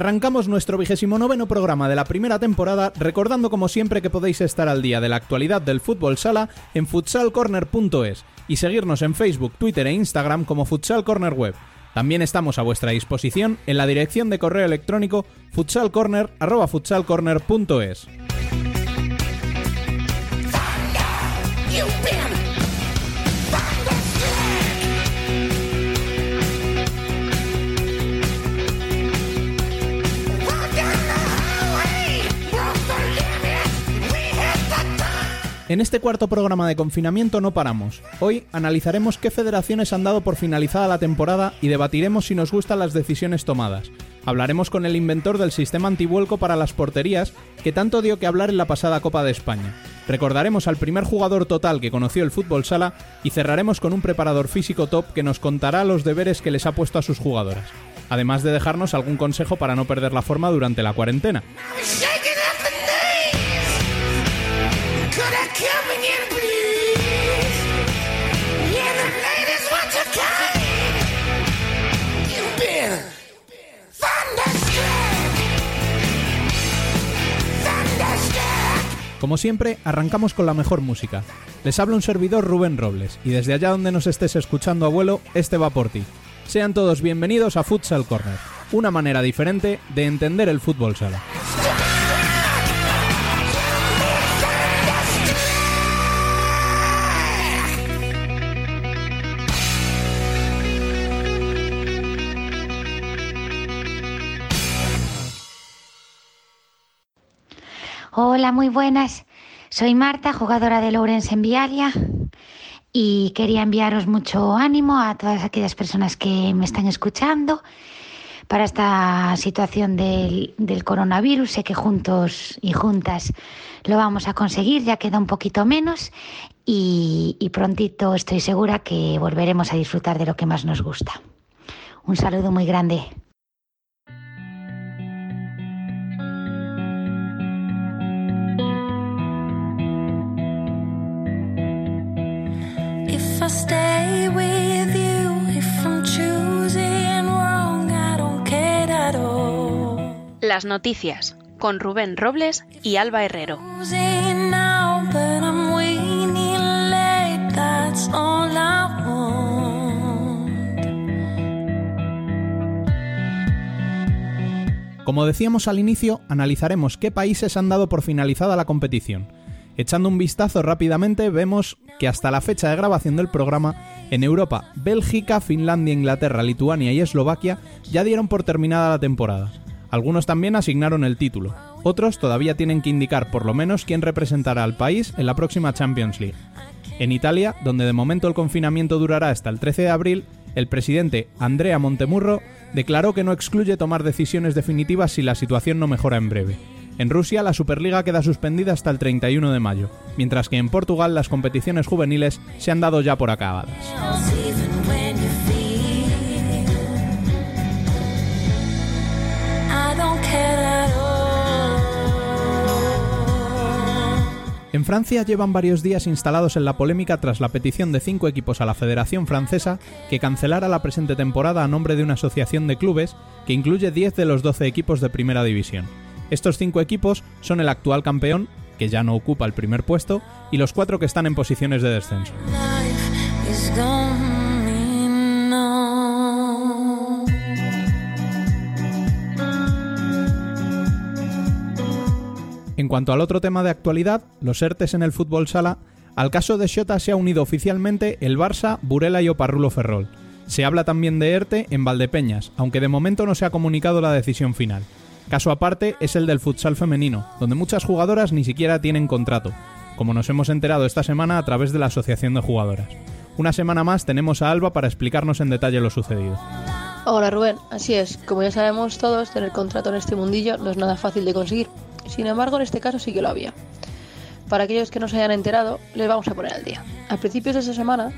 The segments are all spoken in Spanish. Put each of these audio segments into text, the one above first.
Arrancamos nuestro vigésimo noveno programa de la primera temporada recordando como siempre que podéis estar al día de la actualidad del fútbol sala en futsalcorner.es y seguirnos en Facebook, Twitter e Instagram como Futsal Corner Web. También estamos a vuestra disposición en la dirección de correo electrónico futsalcorner.futsalcorner.es. En este cuarto programa de confinamiento no paramos. Hoy analizaremos qué federaciones han dado por finalizada la temporada y debatiremos si nos gustan las decisiones tomadas. Hablaremos con el inventor del sistema antivuelco para las porterías, que tanto dio que hablar en la pasada Copa de España. Recordaremos al primer jugador total que conoció el fútbol sala y cerraremos con un preparador físico top que nos contará los deberes que les ha puesto a sus jugadoras. Además de dejarnos algún consejo para no perder la forma durante la cuarentena. Como siempre, arrancamos con la mejor música. Les habla un servidor Rubén Robles, y desde allá donde nos estés escuchando, abuelo, este va por ti. Sean todos bienvenidos a Futsal Corner, una manera diferente de entender el fútbol sala. Hola, muy buenas. Soy Marta, jugadora de Lawrence en Viaria y quería enviaros mucho ánimo a todas aquellas personas que me están escuchando para esta situación del, coronavirus. Sé que juntos y juntas lo vamos a conseguir, ya queda un poquito menos y prontito estoy segura que volveremos a disfrutar de lo que más nos gusta. Un saludo muy grande. Stay with you if I'm choosing wrong, I don't care at all. Las noticias con Rubén Robles y Alba Herrero. Como decíamos al inicio, analizaremos qué países han dado por finalizada la competición Echando un vistazo rápidamente vemos que hasta la fecha de grabación del programa, en Europa, Bélgica, Finlandia, Inglaterra, Lituania y Eslovaquia ya dieron por terminada la temporada. Algunos también asignaron el título. Otros todavía tienen que indicar por lo menos quién representará al país en la próxima Champions League. En Italia, donde de momento el confinamiento durará hasta el 13 de abril, el presidente Andrea Montemurro declaró que no excluye tomar decisiones definitivas si la situación no mejora en breve. En Rusia la Superliga queda suspendida hasta el 31 de mayo, mientras que en Portugal las competiciones juveniles se han dado ya por acabadas. En Francia llevan varios días instalados en la polémica tras la petición de cinco equipos a la Federación Francesa que cancelara la presente temporada a nombre de una asociación de clubes que incluye 10 de los 12 equipos de Primera División. Estos cinco equipos son el actual campeón, que ya no ocupa el primer puesto, y los cuatro que están en posiciones de descenso. En cuanto al otro tema de actualidad, los ERTES en el fútbol sala, al caso de Xota se ha unido oficialmente el Barça, Burela y Oparrulo Ferrol. Se habla también de ERTE en Valdepeñas, aunque de momento no se ha comunicado la decisión final. Caso aparte es el del futsal femenino, donde muchas jugadoras ni siquiera tienen contrato. como nos hemos enterado esta semana a través de la Asociación de Jugadoras. Una semana más tenemos a Alba para explicarnos en detalle lo sucedido. Hola Rubén, así es, como ya sabemos todos, tener contrato en este mundillo no es nada fácil de conseguir. Sin embargo, en este caso sí que lo había. Para aquellos que no se hayan enterado, les vamos a poner al día. A principios de esta semana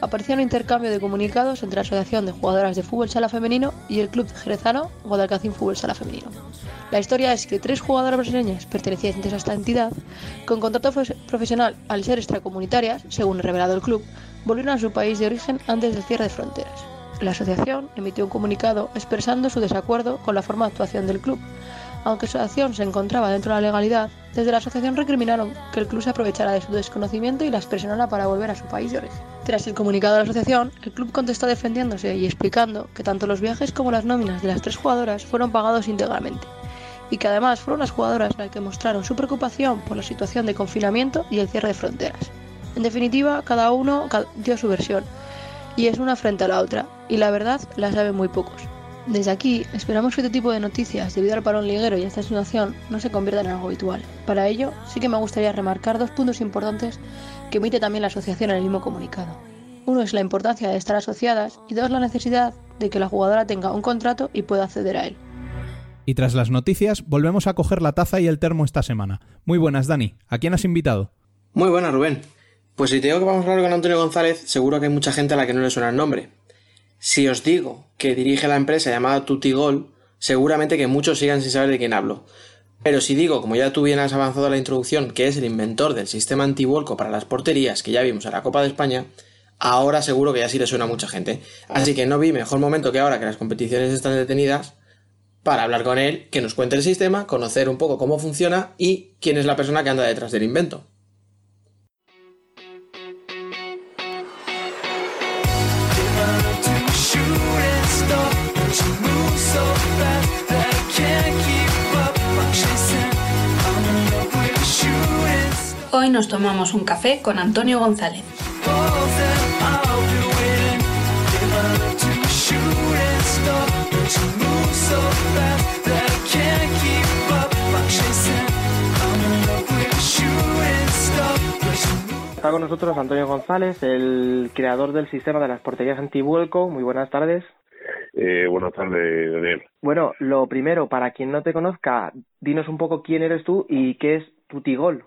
apareció un intercambio de comunicados entre la Asociación de Jugadoras de Fútbol Sala Femenino y el Club Jerezano Guadalcacín Fútbol Sala Femenino. La historia es que tres jugadoras brasileñas pertenecientes a esta entidad, con contrato profesional al ser extracomunitarias, según revelado el club, volvieron a su país de origen antes del cierre de fronteras. La asociación emitió un comunicado expresando su desacuerdo con la forma de actuación del club. Aunque su acción se encontraba dentro de la legalidad, desde la asociación recriminaron que el club se aprovechara de su desconocimiento y las presionara para volver a su país de origen. Tras el comunicado de la asociación, el club contestó defendiéndose y explicando que tanto los viajes como las nóminas de las tres jugadoras fueron pagados íntegramente y que además fueron las jugadoras las que mostraron su preocupación por la situación de confinamiento y el cierre de fronteras. En definitiva, cada uno dio su versión, y es una frente a la otra, y la verdad la saben muy pocos. Desde aquí esperamos que este tipo de noticias, debido al parón liguero y a esta situación, no se conviertan en algo habitual. Para ello, sí que me gustaría remarcar dos puntos importantes que emite también la asociación en el mismo comunicado. Uno es la importancia de estar asociadas y dos la necesidad de que la jugadora tenga un contrato y pueda acceder a él. Y tras las noticias, volvemos a coger la taza y el termo esta semana. Muy buenas, Dani. ¿A quién has invitado? Muy buenas, Rubén. Pues si te digo que vamos a hablar con Antonio González, seguro que hay mucha gente a la que no le suena el nombre. Si os digo que dirige la empresa llamada Tutigol, seguramente que muchos sigan sin saber de quién hablo. Pero si digo, como ya tú bien has avanzado la introducción, que es el inventor del sistema antivuelco para las porterías que ya vimos en la Copa de España, ahora seguro que ya sí le suena a mucha gente. Así que no vi mejor momento que ahora que las competiciones están detenidas para hablar con él, que nos cuente el sistema, conocer un poco cómo funciona y quién es la persona que anda detrás del invento. Hoy nos tomamos un café con Antonio González. Está con nosotros Antonio González, el creador del sistema de las porterías antivuelco. Muy buenas tardes. Eh, buenas tardes, Daniel. Bueno, lo primero, para quien no te conozca, dinos un poco quién eres tú y qué es Tutigol.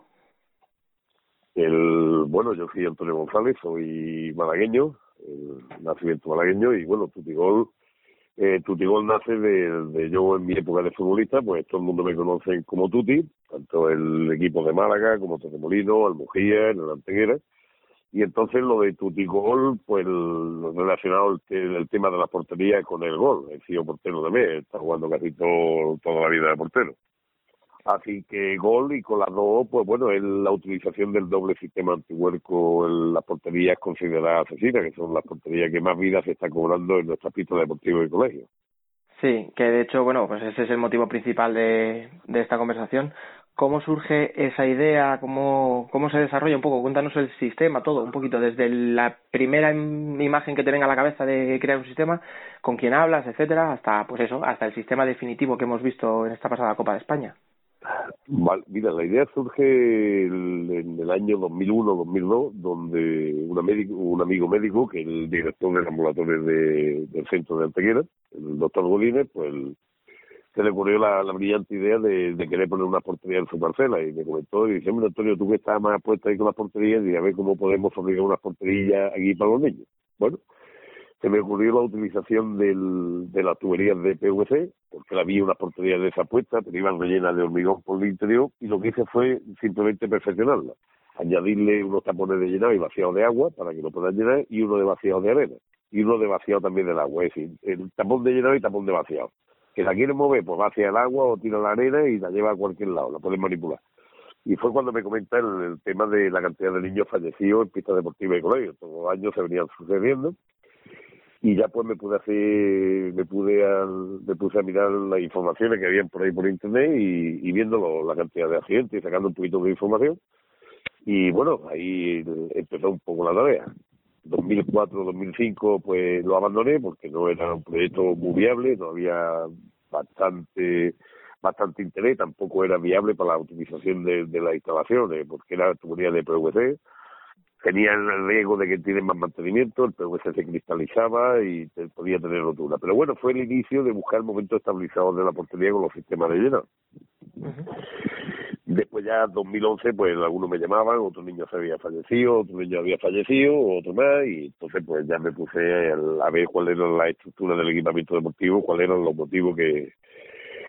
El, bueno, yo soy Antonio González, soy malagueño, el nacimiento malagueño, y bueno, Tutigol, eh, Tutigol nace de, yo en mi época de futbolista, pues todo el mundo me conoce como Tuti, tanto el equipo de Málaga como Torremolino, Almujía, el Anteguera, y entonces lo de Tutigol, pues relacionado el, el, tema de la portería con el gol, he sido portero también, he estado jugando casi todo, toda la vida de portero. Así que gol y con las dos, pues bueno, es la utilización del doble sistema antihuerco en las porterías consideradas asesinas, que son las porterías que más vida se está cobrando en nuestra pista deportiva y colegio. Sí, que de hecho, bueno, pues ese es el motivo principal de, de esta conversación. ¿Cómo surge esa idea? ¿Cómo, ¿Cómo se desarrolla un poco? Cuéntanos el sistema, todo, un poquito, desde la primera imagen que te venga a la cabeza de crear un sistema, con quién hablas, etcétera, hasta, pues eso, hasta el sistema definitivo que hemos visto en esta pasada Copa de España. Mira, la idea surge en el año 2001-2002, donde un, médico, un amigo médico, que es el director del ambulatorio de, del centro de Antequera, el doctor Golines, pues se le ocurrió la, brillante idea de, querer poner una portería en su parcela y me comentó y dice, Antonio, tú que estás más puesta ahí con las porterías, y a ver cómo podemos fabricar unas porterillas aquí para los niños. Bueno, se me ocurrió la utilización del, de las tuberías de PVC, porque había unas porterías de esa puesta, pero iban rellenas de hormigón por el interior, y lo que hice fue simplemente perfeccionarla. Añadirle unos tapones de llenado y vaciado de agua para que lo puedan llenar, y uno de vaciado de arena, y uno de vaciado también del agua, es decir, el tapón de llenado y tapón de vaciado. Que la quieren mover, pues va el agua o tira la arena y la lleva a cualquier lado, la pueden manipular. Y fue cuando me comentaron el, tema de la cantidad de niños fallecidos en pistas deportivas y colegios. Todos los años se venían sucediendo y ya pues me pude hacer me pude me puse a mirar las informaciones que habían por ahí por internet y, y viendo la cantidad de accidentes y sacando un poquito de información. Y bueno ahí empezó un poco la tarea. 2004 2005 pues lo abandoné porque no era un proyecto muy viable no había bastante bastante interés, tampoco era viable para la utilización de, de las instalaciones, porque era tubería de PVC, tenía el riesgo de que tienen más mantenimiento, el PVC se cristalizaba y podía tener rotura. Pero bueno, fue el inicio de buscar momentos estabilizador de la portería con los sistemas de lleno. Después ya 2011, pues algunos me llamaban, otro niño se había fallecido, otro niño había fallecido, otro más, y entonces pues ya me puse a ver cuál era la estructura del equipamiento deportivo, cuáles eran los motivos que,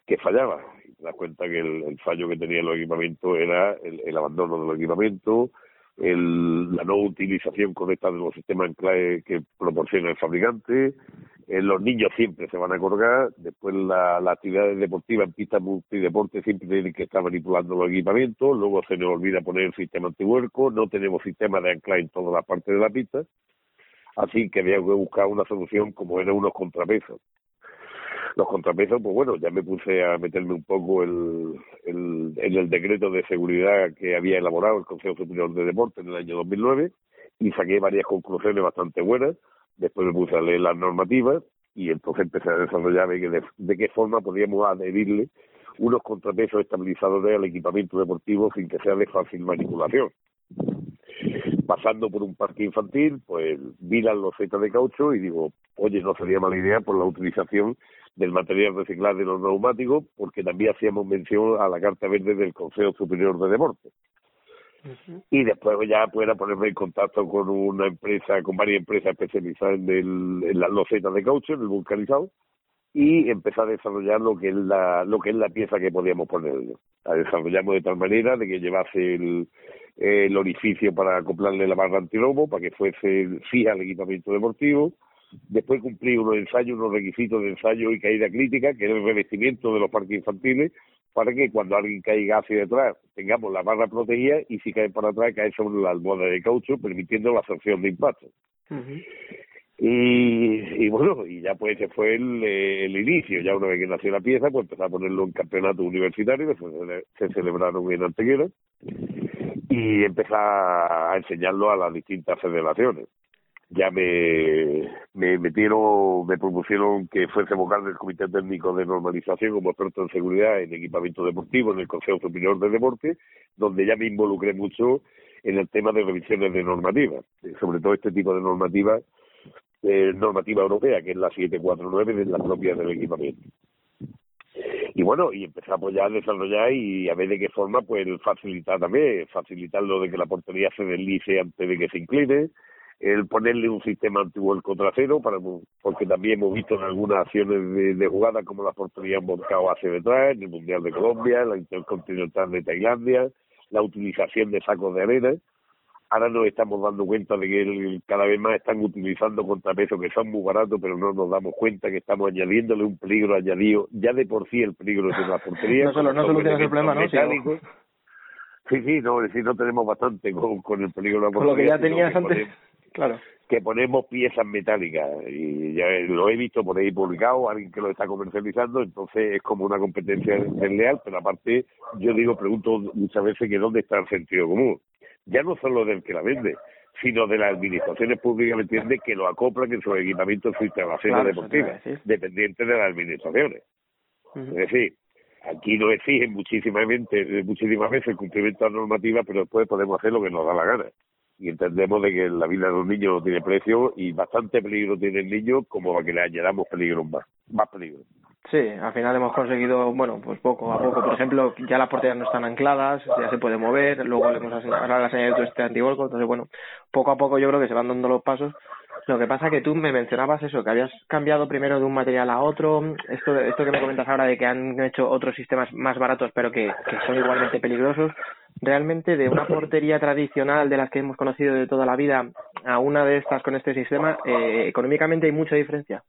que fallaba. Y te das cuenta que el, fallo que tenía los equipamientos era el, el abandono de los equipamientos, el, la no utilización correcta de los sistemas anclaje que proporciona el fabricante, eh, los niños siempre se van a colgar, después la, la actividad deportiva en pistas multideporte siempre tienen que estar manipulando los equipamientos, luego se nos olvida poner el sistema antihuerco, no tenemos sistema de anclaje en todas las partes de la pista, así que había que buscar una solución como eran unos contrapesos los contrapesos, pues bueno, ya me puse a meterme un poco el, en el decreto de seguridad que había elaborado el Consejo Superior de Deporte en el año 2009 y saqué varias conclusiones bastante buenas. Después me puse a leer las normativas y entonces empecé a desarrollar de, de qué forma podíamos adherirle unos contrapesos estabilizadores al equipamiento deportivo sin que sea de fácil manipulación pasando por un parque infantil, pues vi las losetas de caucho y digo, oye, no sería mala idea por la utilización del material reciclado de los neumáticos, porque también hacíamos mención a la Carta Verde del Consejo Superior de Deportes. Y después ya pueda ponerme en contacto con una empresa, con varias empresas especializadas en, el, en las losetas de caucho, en el vulcanizado, y empezar a desarrollar lo que es la, lo que es la pieza que podíamos poner. La desarrollamos de tal manera de que llevase el, el orificio para acoplarle la barra antirobo, para que fuese fija al equipamiento deportivo. Después cumplí unos ensayos, unos requisitos de ensayo y caída crítica, que era el revestimiento de los parques infantiles, para que cuando alguien caiga hacia detrás tengamos la barra protegida y si cae para atrás cae sobre la almohada de caucho, permitiendo la absorción de impacto. y, y, bueno, y ya pues ese fue el, el, inicio. Ya una vez que nació la pieza, pues empezó a ponerlo en campeonato universitario, después se, se celebraron en Antequera y empezar a enseñarlo a las distintas federaciones. Ya me, me metieron, me propusieron que fuese vocal del Comité Técnico de Normalización como experto en seguridad en equipamiento deportivo en el Consejo Superior de Deporte, donde ya me involucré mucho en el tema de revisiones de normativas, sobre todo este tipo de normativas, eh, normativa europea, que es la 749 de la propia del equipamiento. Y bueno, y empezamos ya a desarrollar y a ver de qué forma, pues facilitar también, facilitar lo de que la portería se deslice antes de que se incline, el ponerle un sistema antivuelco trasero, para, porque también hemos visto en algunas acciones de, de jugada como la portería han volcado hacia detrás, en el Mundial de Colombia, la Intercontinental de Tailandia, la utilización de sacos de arena, ahora nos estamos dando cuenta de que cada vez más están utilizando contrapesos que son muy baratos, pero no nos damos cuenta que estamos añadiéndole un peligro añadido, ya de por sí el peligro de la portería. no solo, no solucionas el problema, ¿no? Sí, sí, no, es decir, no tenemos bastante con, con el peligro de la portería. Con lo que ya tenías antes, claro. Que ponemos piezas metálicas y ya lo he visto por ahí publicado, alguien que lo está comercializando, entonces es como una competencia desleal, pero aparte yo digo, pregunto muchas veces que dónde está el sentido común ya no solo del que la vende, sino de las administraciones públicas, ¿me entiende?, que lo acoplan en sus equipamientos, sus instalaciones deportivas, dependientes de las administraciones. Es decir, aquí no exigen muchísimas veces, muchísimas veces el cumplimiento de la normativa, pero después podemos hacer lo que nos da la gana. Y entendemos de que la vida de los niños no tiene precio y bastante peligro tiene el niño como para que le añadamos peligro más, más peligro. Sí, al final hemos conseguido, bueno, pues poco a poco. Por ejemplo, ya las porterías no están ancladas, ya se puede mover, luego le hemos añadido este antivolco, entonces bueno, poco a poco yo creo que se van dando los pasos. Lo que pasa que tú me mencionabas eso, que habías cambiado primero de un material a otro, esto, esto que me comentas ahora de que han hecho otros sistemas más baratos pero que son igualmente peligrosos, realmente de una portería tradicional de las que hemos conocido de toda la vida a una de estas con este sistema, eh, económicamente hay mucha diferencia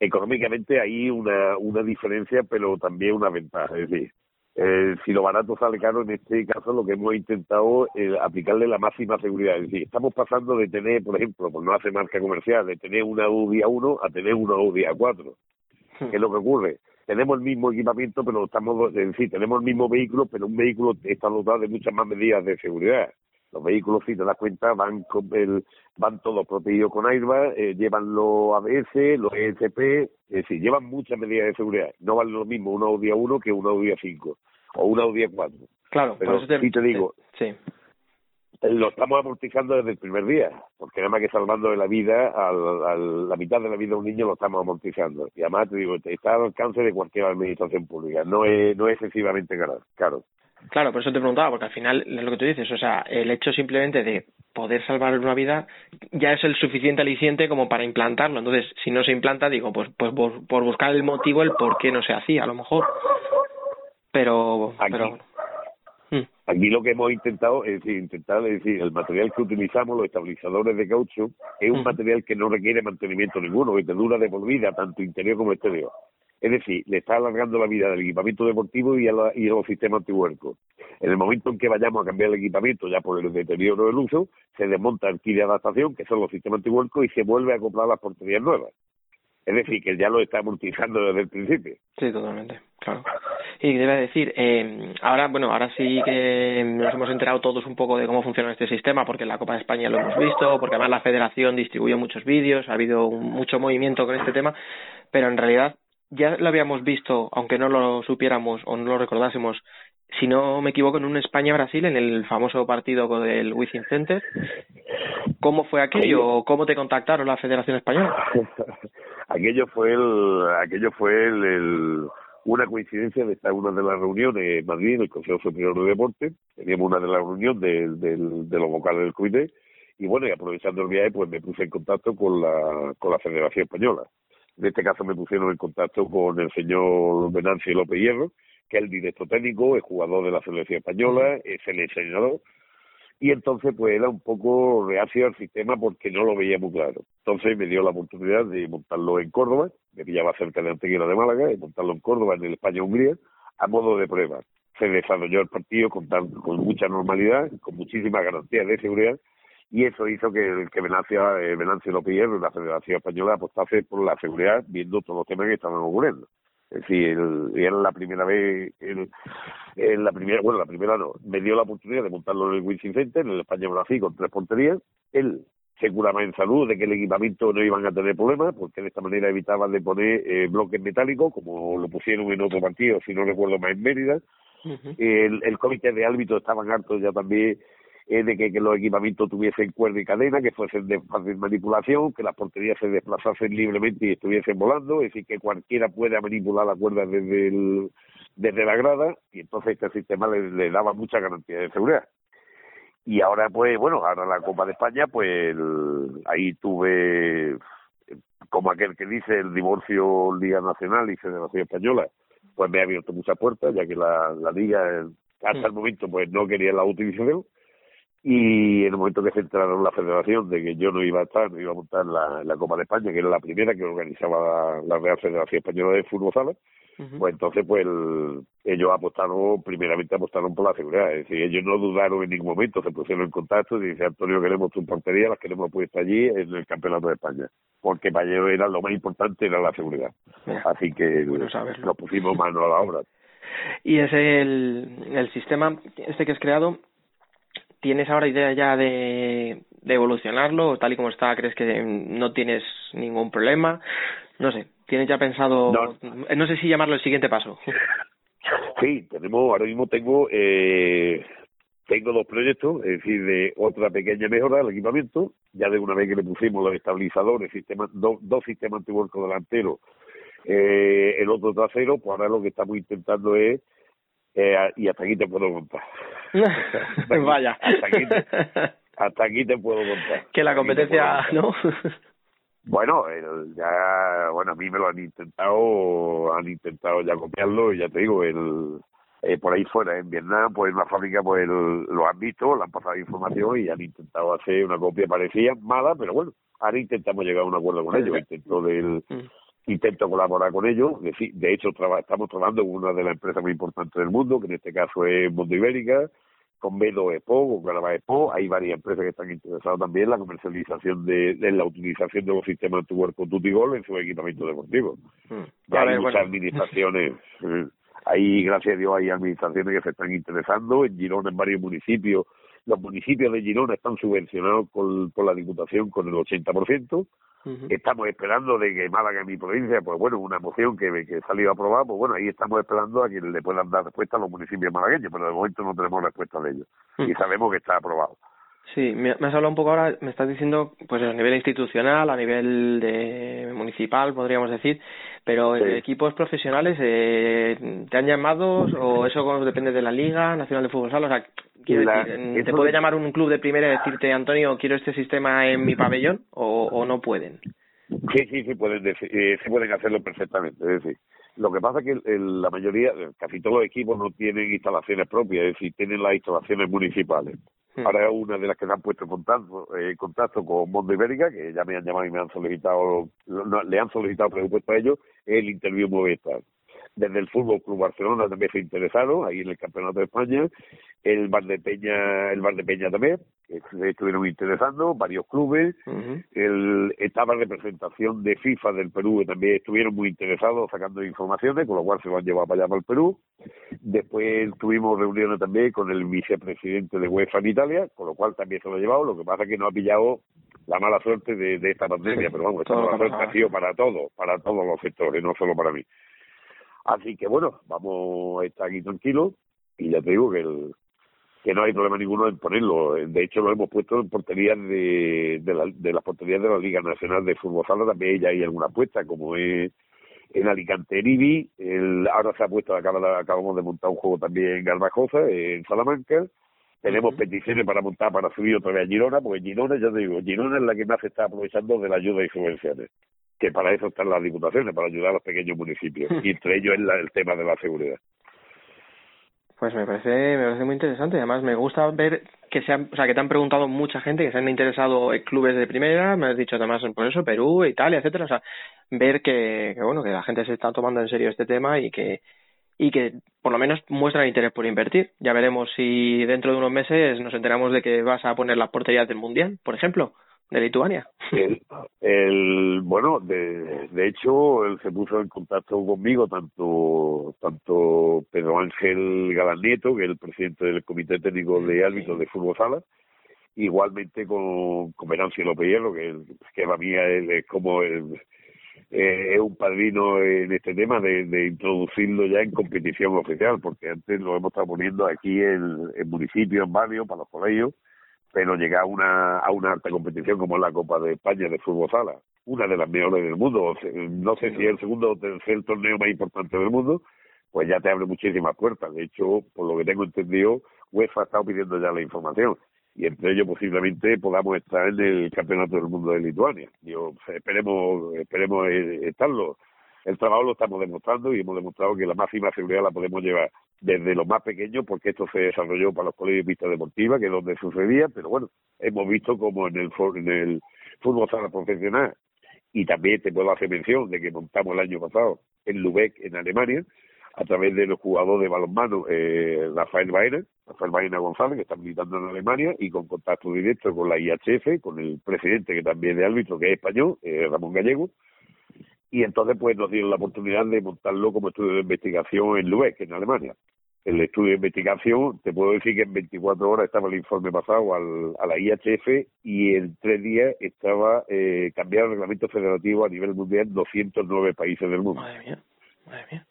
económicamente hay una, una diferencia, pero también una ventaja. Es decir, eh, si lo barato sale caro, en este caso lo que hemos intentado es aplicarle la máxima seguridad. Es decir, estamos pasando de tener, por ejemplo, por no hacer marca comercial, de tener una Audi A1 a tener una Audi A4. ¿Qué es lo que ocurre? Tenemos el mismo equipamiento, pero estamos, es decir, tenemos el mismo vehículo, pero un vehículo está dotado de muchas más medidas de seguridad. Los vehículos, si te das cuenta, van con el, van todos protegidos con airbag, eh, llevan los ABS, los ESP, es decir, llevan muchas medidas de seguridad. No vale lo mismo un Audi A1 que un Audi A5 o un Audi A4. Claro, pero eso te, te digo, sí lo estamos amortizando desde el primer día, porque nada más que salvando de la vida, al, la mitad de la vida de un niño lo estamos amortizando. Y además, te digo, está al alcance de cualquier administración pública, no es, no es excesivamente caro. Claro, por eso te preguntaba, porque al final es lo que tú dices, o sea, el hecho simplemente de poder salvar una vida ya es el suficiente aliciente como para implantarlo. Entonces, si no se implanta, digo, pues, pues por, por buscar el motivo, el por qué no se hacía, a lo mejor. Pero, pero Hmm. Aquí lo que hemos intentado es decir, intentar decir, el material que utilizamos, los estabilizadores de caucho, es un material que no requiere mantenimiento ninguno, que te dura de por vida, tanto interior como exterior. Es decir, le está alargando la vida del equipamiento deportivo y a, los sistemas antihuercos. En el momento en que vayamos a cambiar el equipamiento, ya por el deterioro del uso, se desmonta el kit de adaptación, que son los sistemas antihuercos, y se vuelve a acoplar las porterías nuevas. Es decir, que ya lo está amortizando desde el principio. Sí, totalmente, claro. Y debe decir, eh, ahora, bueno, ahora sí que nos hemos enterado todos un poco de cómo funciona este sistema, porque en la Copa de España lo hemos visto, porque además la Federación distribuyó muchos vídeos, ha habido mucho movimiento con este tema, pero en realidad ya lo habíamos visto, aunque no lo supiéramos o no lo recordásemos, si no me equivoco, en un España-Brasil, en el famoso partido con el Wizzing Center. ¿Cómo fue aquello? ¿Cómo te contactaron la Federación Española? aquello fue el, aquello fue el, una coincidencia de estar en una de las reuniones en Madrid, en el Consejo Superior de Deporte, teníamos una de las reuniones de, de, los vocales del comité, y bueno, y aprovechando el viaje, pues me puse en contacto con la, con la Federación Española. En este caso me pusieron en contacto con el señor Venancio López Hierro, que es el director técnico, es jugador de la selección española, es el entrenador, y entonces pues era un poco reacio al sistema porque no lo veía muy claro. Entonces me dio la oportunidad de montarlo en Córdoba, me pillaba cerca de Antequera de Málaga, y montarlo en Córdoba, en el España-Hungría, a modo de prueba. Se desarrolló el partido con, con mucha normalidad, con muchísimas garantías de seguridad, y eso hizo que, que Venancio, eh, Venancio López la Federación Española, apostase por la seguridad, viendo todos los temas que estaban ocurriendo. Es decir, era la primera vez, el, la primera, bueno, la primera no, me dio la oportunidad de montarlo en el Wizzing Center, en el España Brasil, con tres porterías. Él se curaba en salud de que el equipamiento no iban a tener problemas, porque de esta manera evitaban de poner eh, bloques metálicos, como lo pusieron en otro partido, si no recuerdo más en Mérida. el, el comité de árbitros estaban hartos ya también eh, de que, los equipamientos tuviesen cuerda y cadena, que fuesen de fácil manipulación, que las porterías se desplazasen libremente y estuviesen volando, es decir, que cualquiera pueda manipular la cuerda desde, el, desde la grada, y entonces este sistema le, daba mucha garantía de seguridad. Y ahora, pues, bueno, ahora la Copa de España, pues ahí tuve, como aquel que dice, el divorcio Liga Nacional y Federación Española, pues me ha abierto muchas puertas, ya que la, la Liga hasta el momento pues no quería la utilización y en el momento que se enteraron la federación de que yo no iba a estar, no iba a montar la, la Copa de España, que era la primera que organizaba la, Real Federación Española de Fútbol Sala, pues entonces pues ellos apostaron, primeramente apostaron por la seguridad, es decir, ellos no dudaron en ningún momento, se pusieron en contacto y dice Antonio queremos tu portería, las queremos puesta allí en el Campeonato de España, porque para ellos era lo más importante era la seguridad, así que nos pusimos mano a la obra. Y es el, el sistema este que has creado, ¿Tienes ahora idea ya de, de evolucionarlo? Tal y como está, ¿crees que no tienes ningún problema? No sé, ¿tienes ya pensado, no, sé si llamarlo el siguiente paso? Sí, tenemos, ahora mismo tengo, eh, tengo dos proyectos, es decir, de otra pequeña mejora del equipamiento, ya de una vez que le pusimos los estabilizadores, sistemas, dos sistemas antivuelco delanteros, eh, el otro trasero, pues ahora lo que estamos intentando es eh, y hasta aquí te puedo contar. Vaya. Hasta aquí, te, hasta aquí te puedo contar. Que la competencia, ¿no? Bueno, ya, bueno, a mí me lo han intentado, han intentado ya copiarlo y ya te digo, el, eh, por ahí fuera, en Vietnam, pues en la fábrica, pues lo han visto, le han pasado información y han intentado hacer una copia parecida, mala, pero bueno, ahora intentamos llegar a un acuerdo con ellos, intento del, mm intento colaborar con ellos. De, hecho, estamos trabajando con una de las empresas más importantes del mundo, que en este caso es Mundo Ibérica, con Medo Expo, con Galaba Expo. Hay varias empresas que están interesadas también en la comercialización de, la utilización de los sistemas antihuerco Tutigol en su equipamiento deportivo. Hmm. hay muchas administraciones. Eh, ahí, gracias a Dios, hay administraciones que se están interesando. En Girona, en varios municipios, los municipios de Girona están subvencionados con, por la Diputación con el 80%. Estamos esperando de que Málaga, mi provincia, pues bueno, una moción que, que salió aprobada, pues bueno, ahí estamos esperando a que le puedan dar respuesta a los municipios malagueños, pero de momento no tenemos respuesta de ellos. Y sabemos que está aprobado. Sí, me, has hablado un poco ahora, me estás diciendo, pues a nivel institucional, a nivel de municipal, podríamos decir, pero equipos profesionales, eh, ¿te han llamado o eso depende de la Liga Nacional de Fútbol Sala? O sea, decir, ¿te puede llamar un club de primera y decirte, Antonio, quiero este sistema en mi pabellón o, no pueden? Sí, sí, sí, pueden, eh, sí pueden hacerlo perfectamente. Es decir, lo que pasa es que la mayoría, casi todos los equipos no tienen instalaciones propias, es decir, tienen las instalaciones municipales. Ahora una de las que se han puesto en contacto, eh, contacto con Mondo Ibérica, que ya me han llamado y me han solicitado, le han solicitado presupuesto a ellos, es el interview Movistar desde el Fútbol Club Barcelona también se interesaron ahí en el Campeonato de España. El Bar de Peña el Bar de Peña también se estuvieron interesando varios clubes. El estaba representación de FIFA del Perú que también estuvieron muy interesados sacando informaciones con lo cual se lo han llevado para allá para el Perú. Después tuvimos reuniones también con el vicepresidente de UEFA en Italia con lo cual también se lo ha llevado. Lo que pasa es que no ha pillado la mala suerte de, esta pandemia pero vamos esta mala suerte ha sido para todos para todos los sectores no solo para mí Así que bueno, vamos a estar aquí tranquilos y ya te digo que el, que no hay problema ninguno en ponerlo. De hecho, lo hemos puesto en porterías de, de, la, de las porterías de la Liga Nacional de Fútbol Sala. También ya hay alguna apuesta, como es en Alicante en El, ahora se ha puesto, acabamos de montar un juego también en Garbajosa, en Salamanca. Tenemos peticiones para montar, para subir otra vez a Girona, porque Girona, ya te digo, Girona es la que más se está aprovechando de la ayuda y subvenciones que para eso están las diputaciones, para ayudar a los pequeños municipios, y entre ellos es el tema de la seguridad. Pues me parece, me parece muy interesante. Además, me gusta ver que se han, o sea, que te han preguntado mucha gente, que se han interesado en clubes de primera, me has dicho además por eso, Perú, Italia, etcétera. O sea, ver que, que, bueno, que la gente se está tomando en serio este tema y que, y que por lo menos muestran interés por invertir. Ya veremos si dentro de unos meses nos enteramos de que vas a poner las porterías del Mundial, por ejemplo de Lituania. El, el, bueno, de, de hecho, él se puso en contacto conmigo tanto tanto Pedro Ángel Galán Nieto, que es el presidente del Comité Técnico de Árbitros de Fútbol Sala, igualmente con, con Venancio López Hierro, que, que para mí es, como el, eh, es un padrino en este tema de, de, introducirlo ya en competición oficial, porque antes lo hemos estado poniendo aquí en, en municipios, en barrios, para los colegios, pero llegar a una, a una alta competición como es la Copa de España de Fútbol Sala, una de las mejores del mundo, no sé si es el segundo o tercer torneo más importante del mundo, pues ya te abre muchísimas puertas. De hecho, por lo que tengo entendido, UEFA ha estado pidiendo ya la información y entre ellos posiblemente podamos estar en el Campeonato del Mundo de Lituania. Yo, esperemos, esperemos estarlo el trabajo lo estamos demostrando y hemos demostrado que la máxima seguridad la podemos llevar desde lo más pequeño, porque esto se desarrolló para los colegios de pista deportiva, que es donde sucedía, pero bueno, hemos visto como en el, en el fútbol sala profesional, y también te puedo hacer mención de que montamos el año pasado en Lübeck, en Alemania, a través de los jugadores de balonmano eh, Rafael Baena, Rafael Baena González, que está militando en Alemania, y con contacto directo con la IHF, con el presidente que también es de árbitro, que es español, eh, Ramón Gallego, y entonces pues nos dieron la oportunidad de montarlo como estudio de investigación en Lübeck, en Alemania. El estudio de investigación, te puedo decir que en 24 horas estaba el informe pasado al, a la IHF y en tres días estaba eh, cambiado el reglamento federativo a nivel mundial 209 países del mundo. Madre mía, madre mía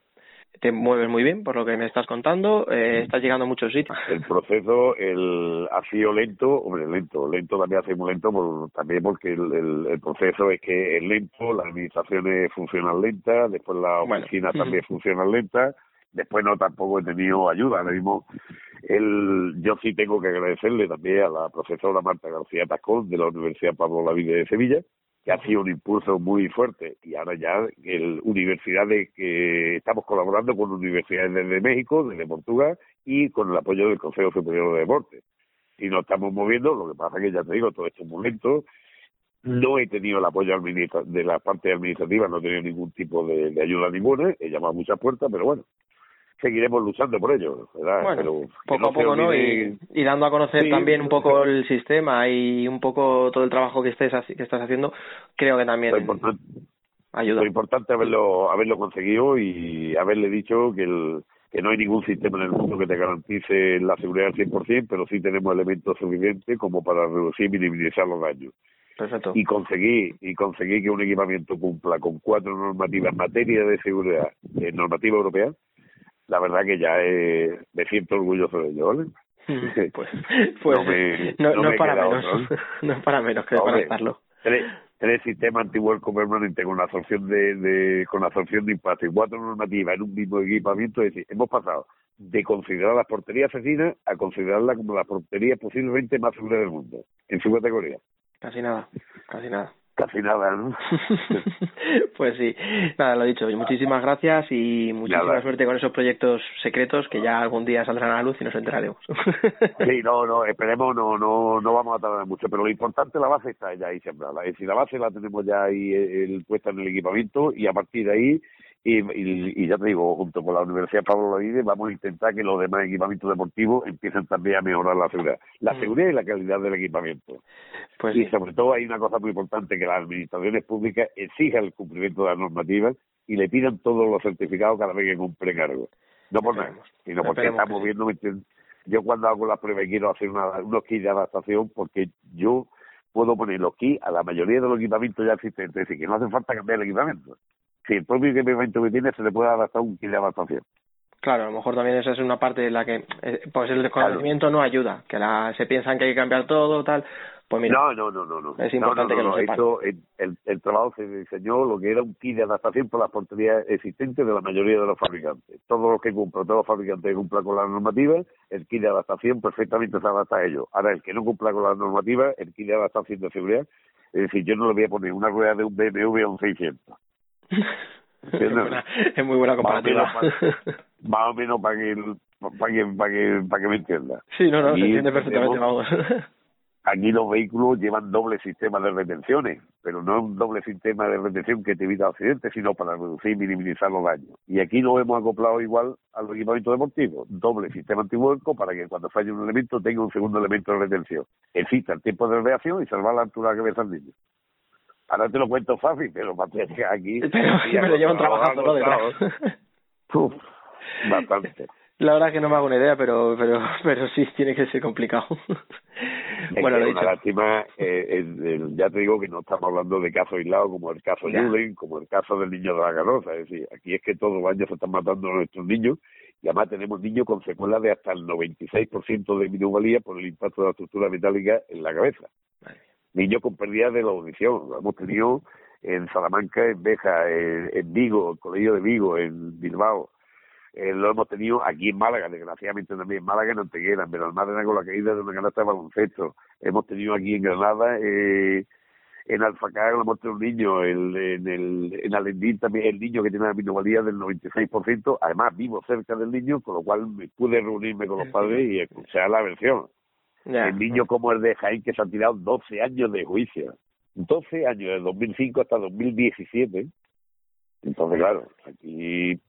te mueves muy bien por lo que me estás contando, eh, estás llegando a muchos sitios. El proceso el, ha sido lento, hombre, lento, lento también hace muy lento, por, también porque el, el, proceso es que es lento, las administraciones funcionan lentas, después las oficinas también funcionan lentas, después no tampoco he tenido ayuda, ahora mismo el, yo sí tengo que agradecerle también a la profesora Marta García Tacón de la Universidad Pablo Lavide de Sevilla, que ha sido un impulso muy fuerte y ahora ya el universidades que estamos colaborando con universidades desde México, desde Portugal y con el apoyo del Consejo Superior de Deportes. Y nos estamos moviendo, lo que pasa que ya te digo, todo esto es. No he tenido el apoyo de la parte administrativa, no he tenido ningún tipo de, de ayuda ninguna, he llamado muchas puertas, pero bueno, seguiremos luchando por ello, ¿verdad? Bueno, poco a poco, ¿no? Y, dando a conocer también un poco el sistema y un poco todo el trabajo que estés que estás haciendo, creo que también ayuda. Lo importante haberlo haberlo conseguido y haberle dicho que el que no hay ningún sistema en el mundo que te garantice la seguridad al 100%, pero sí tenemos elementos suficientes como para reducir y minimizar los daños. Perfecto. Y conseguí, y conseguí que un equipamiento cumpla con cuatro normativas en materia de seguridad, en normativa europea, la verdad que ya eh, me siento orgulloso de ello, ¿vale? pues, pues no, es para menos, ¿no? es para menos que para estarlo. Tres, tres sistemas antivuelco permanente con absorción de, de, con absorción de impacto y cuatro normativas en un mismo equipamiento, es decir, hemos pasado de considerar las porterías asesinas a considerarla como la portería posiblemente más segura del mundo, en su categoría. Casi nada, casi nada. Casi nada, ¿no? pues sí, nada, lo dicho. Muchísimas gracias y muchísima suerte con esos proyectos secretos que ya algún día saldrán a la luz y nos enteraremos. sí, no, no, esperemos, no, no, no vamos a tardar mucho, pero lo importante, la base está ya ahí sembrada. Es decir, la base la tenemos ya ahí el, puesta en el equipamiento y a partir de ahí y, y, ya te digo, junto con la Universidad Pablo Lavide vamos a intentar que los demás equipamientos deportivos empiecen también a mejorar la seguridad. La mm. seguridad y la calidad del equipamiento. Pues y sobre todo hay una cosa muy importante, que las administraciones públicas exijan el cumplimiento de las normativas y le pidan todos los certificados cada vez que cumplen algo. No por nada, sino porque estamos viendo... Yo cuando hago la prueba y quiero hacer una, unos kits de adaptación, porque yo puedo poner los kits a la mayoría de los equipamientos ya existentes, es decir, que no hace falta cambiar el equipamiento si el propio equipamiento que tiene se le puede adaptar un kit de adaptación. Claro, a lo mejor también esa es una parte en la que eh, pues el desconocimiento no ayuda, que la, se piensan que hay que cambiar todo, tal. Pues mira, no, no, no, no, no. Es importante que lo sepan. el, el, trabajo se diseñó lo que era un kit de adaptación por las porterías existentes de la mayoría de los fabricantes. Todos los que cumplan, todos los fabricantes que cumplan con las normativas, el kit de adaptación perfectamente se adapta a ellos. Ahora, el que no cumpla con las normativas, el kit de adaptación de seguridad, es decir, yo no le voy a poner una rueda de un BMW a un 600 es, muy buena comparativa. Más o menos para que, para que, para que, para que me entienda. Sí, no, no, se entiende perfectamente, vamos. Aquí los vehículos llevan doble sistema de retenciones, pero no un doble sistema de retención que te evita accidentes, sino para reducir y minimizar los daños. Y aquí lo hemos acoplado igual a los equipamientos deportivos. Doble sistema antivuelco para que cuando falle un elemento tenga un segundo elemento de retención. Exista el tiempo de reacción y salvar la altura que cabeza al niño. Ahora te lo cuento fácil, pero para aquí... Pero me lo llevan trabajando ¿no? detrás. Uf, bastante. La verdad que no me hago una idea, pero pero pero sí tiene que ser complicado. bueno, lo dicho. Una lástima, eh, ya te digo que no estamos hablando de casos aislados como el caso Julen, como el caso del niño de la Garosa. Es decir, aquí es que todos los años se están matando a nuestros niños y además tenemos niños con secuelas de hasta el 96% de minusvalía por el impacto de la estructura metálica en la cabeza niños con pérdida de la audición. Lo hemos tenido en Salamanca, en Beja, en, Vigo, el Colegio de Vigo, en Bilbao. Eh, lo hemos tenido aquí en Málaga, desgraciadamente también en Málaga, en Antequera, en Benalmádena con la caída de una canasta de baloncesto. Hemos tenido aquí en Granada, eh, en Alfacar, lo hemos tenido un niño, el, en, el, en Alendín también, el niño que tiene una minovalía del 96%, además vivo cerca del niño, con lo cual me pude reunirme con los padres y escuchar la versión. El niño como el de Jaén que se han tirado 12 años de juicio. 12 años, de 2005 hasta 2017. Entonces, claro, aquí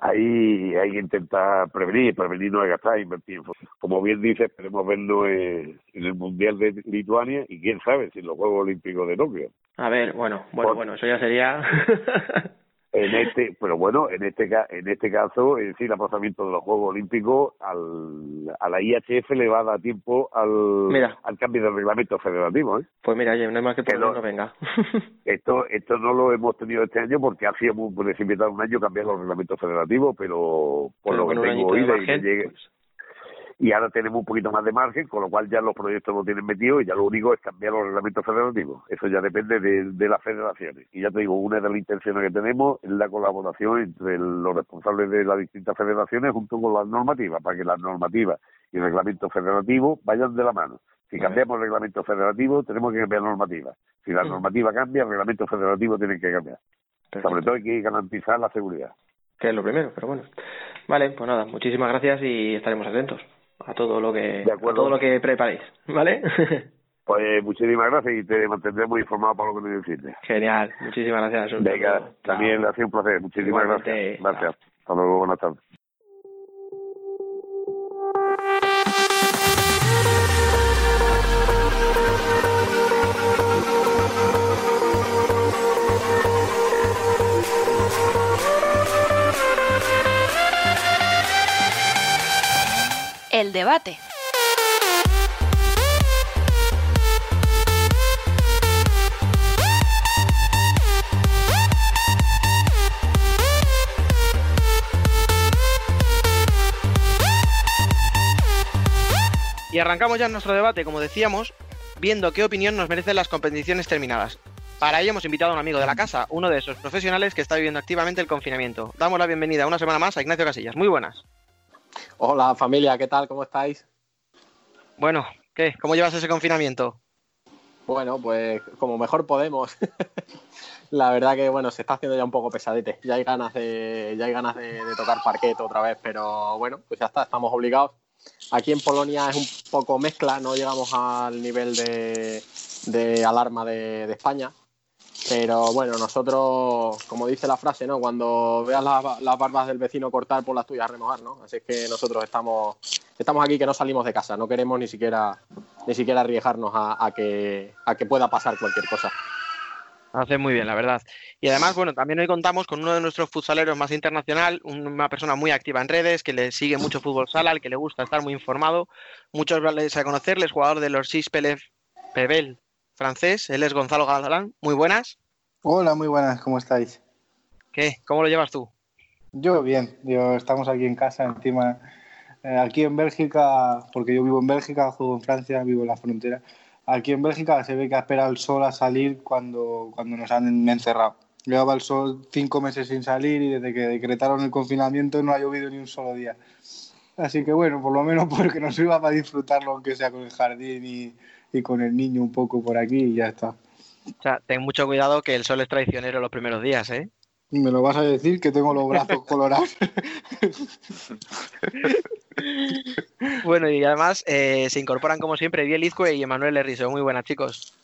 ahí hay que intentar prevenir, prevenir no hay gastar, invertir. Como bien dice, esperemos verlo en, el Mundial de Lituania y quién sabe si en los Juegos Olímpicos de Tokio. A ver, bueno, bueno, bueno, eso ya sería en este pero bueno en este en este caso es decir el aplazamiento de los Juegos Olímpicos al, a la IHF le va a dar tiempo al al cambio del reglamento federativo ¿eh? pues mira no hay más que, que no venga. esto esto no lo hemos tenido este año porque ha sido muy precipitado un año cambiar los reglamentos federativos pero por lo que tengo oído y llegue pues y ahora tenemos un poquito más de margen, con lo cual ya los proyectos lo tienen metido y ya lo único es cambiar los reglamentos federativos. Eso ya depende de, las federaciones. Y ya te digo, una de las intenciones que tenemos es la colaboración entre los responsables de las distintas federaciones junto con las normativas, para que las normativas y el reglamento federativo vayan de la mano. Si cambiamos el reglamento federativo, tenemos que cambiar normativa. Si la normativa cambia, el reglamento federativo tiene que cambiar. Sobre todo hay que garantizar la seguridad. Que es lo primero, pero bueno. Vale, pues nada, muchísimas gracias y estaremos atentos a todo lo que a todo lo que preparéis, ¿vale? Pues muchísimas gracias y te mantendremos informado para lo que necesites. Genial, muchísimas gracias. Venga, también ha sido un placer. Muchísimas gracias. Gracias. Hasta luego, buenas tardes. El debate. Y arrancamos ya nuestro debate, como decíamos, viendo qué opinión nos merecen las competiciones terminadas. Para ello hemos invitado a un amigo de la casa, uno de esos profesionales que está viviendo activamente el confinamiento. Damos la bienvenida una semana más a Ignacio Casillas. Muy buenas. Hola familia, ¿qué tal? ¿Cómo estáis? Bueno, ¿qué? ¿Cómo llevas ese confinamiento? Bueno, pues como mejor podemos. la verdad que bueno, se está haciendo ya un poco pesadete. Ya hay ganas de, ya hay ganas de, de tocar parquet otra vez, pero bueno, pues ya está, estamos obligados. Aquí en Polonia es un poco mezcla, no llegamos al nivel de, de alarma de, de, España. Pero bueno, nosotros, como dice la frase, ¿no? Cuando veas las, barbas del vecino cortar, por las tuyas remojar, ¿no? Así es que nosotros estamos, estamos aquí que no salimos de casa, no queremos ni siquiera, ni siquiera arriesgarnos a, que, a que pueda pasar cualquier cosa. Hace muy bien, la verdad. Y además, bueno, también hoy contamos con uno de nuestros futsaleros más internacional, una persona muy activa en redes, que le sigue mucho fútbol sala, al que le gusta estar muy informado. Muchos les a conocerles, jugador de los Sis Pebel francés. Él es Gonzalo Galán. Muy buenas. Hola, muy buenas. ¿Cómo estáis? ¿Qué? ¿Cómo lo llevas tú? Yo bien. Yo estamos aquí en casa, encima, eh, aquí en Bélgica, porque yo vivo en Bélgica, juego en Francia, vivo en la frontera aquí en Bélgica se ve que ha esperado el sol a salir cuando, cuando nos han encerrado. Llevaba el sol cinco meses sin salir y desde que decretaron el confinamiento no ha llovido ni un solo día. Así que bueno, por lo menos porque nos iba para disfrutarlo, aunque sea con el jardín y, y con el niño un poco por aquí y ya está. O sea, ten mucho cuidado que el sol es traicionero los primeros días, ¿eh? Me lo vas a decir que tengo los brazos colorados. bueno, y además eh, se incorporan como siempre Biel Izcue y Emanuel Herriso. Muy buenas, chicos.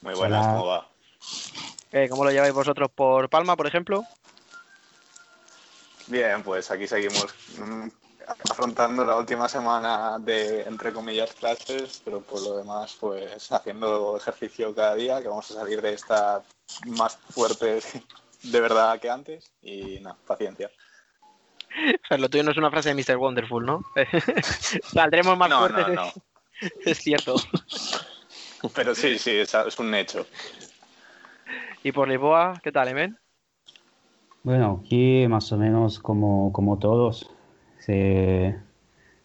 Muy buenas, Hola. ¿cómo va? Eh, ¿Cómo lo lleváis vosotros por Palma, por ejemplo? Bien, pues aquí seguimos afrontando la última semana de, entre comillas, clases, pero por lo demás, pues haciendo ejercicio cada día, que vamos a salir de esta más fuerte de verdad que antes y nada, paciencia. O sea, lo tuyo no es una frase de Mr. Wonderful, ¿no? Saldremos más no, fuertes. No, no. Es cierto. Pero sí, sí, es, es, un hecho. ¿Y por Lisboa, qué tal, Emen? Bueno, aquí más o menos como, como todos.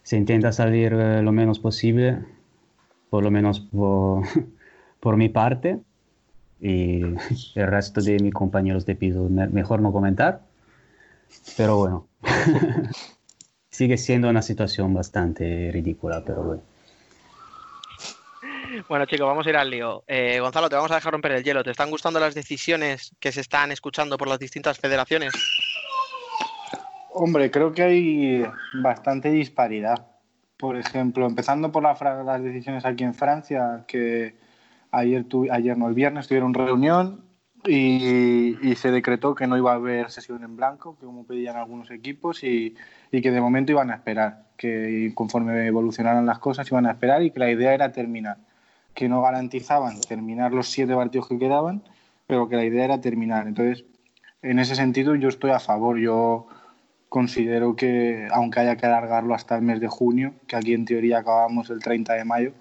Se, intenta salir eh, lo menos posible, por lo menos por, por mi parte. Y el resto de mis compañeros de piso, mejor no comentar. Pero bueno, sigue siendo una situación bastante ridícula, pero bueno. Bueno, chicos, vamos a ir al lío. Eh, Gonzalo, te vamos a dejar romper el hielo. ¿Te están gustando las decisiones que se están escuchando por las distintas federaciones? Hombre, creo que hay bastante disparidad. Por ejemplo, empezando por la, las decisiones aquí en Francia, que ayer, tu, ayer no, el viernes tuvieron reunión y, y, se decretó que no iba a haber sesión en blanco, como pedían algunos equipos, y, y, que de momento iban a esperar, que conforme evolucionaran las cosas iban a esperar y que la idea era terminar, que no garantizaban terminar los siete partidos que quedaban, pero que la idea era terminar. Entonces, en ese sentido yo estoy a favor, yo considero que aunque haya que alargarlo hasta el mes de junio, que aquí en teoría acabamos el 30 de mayo,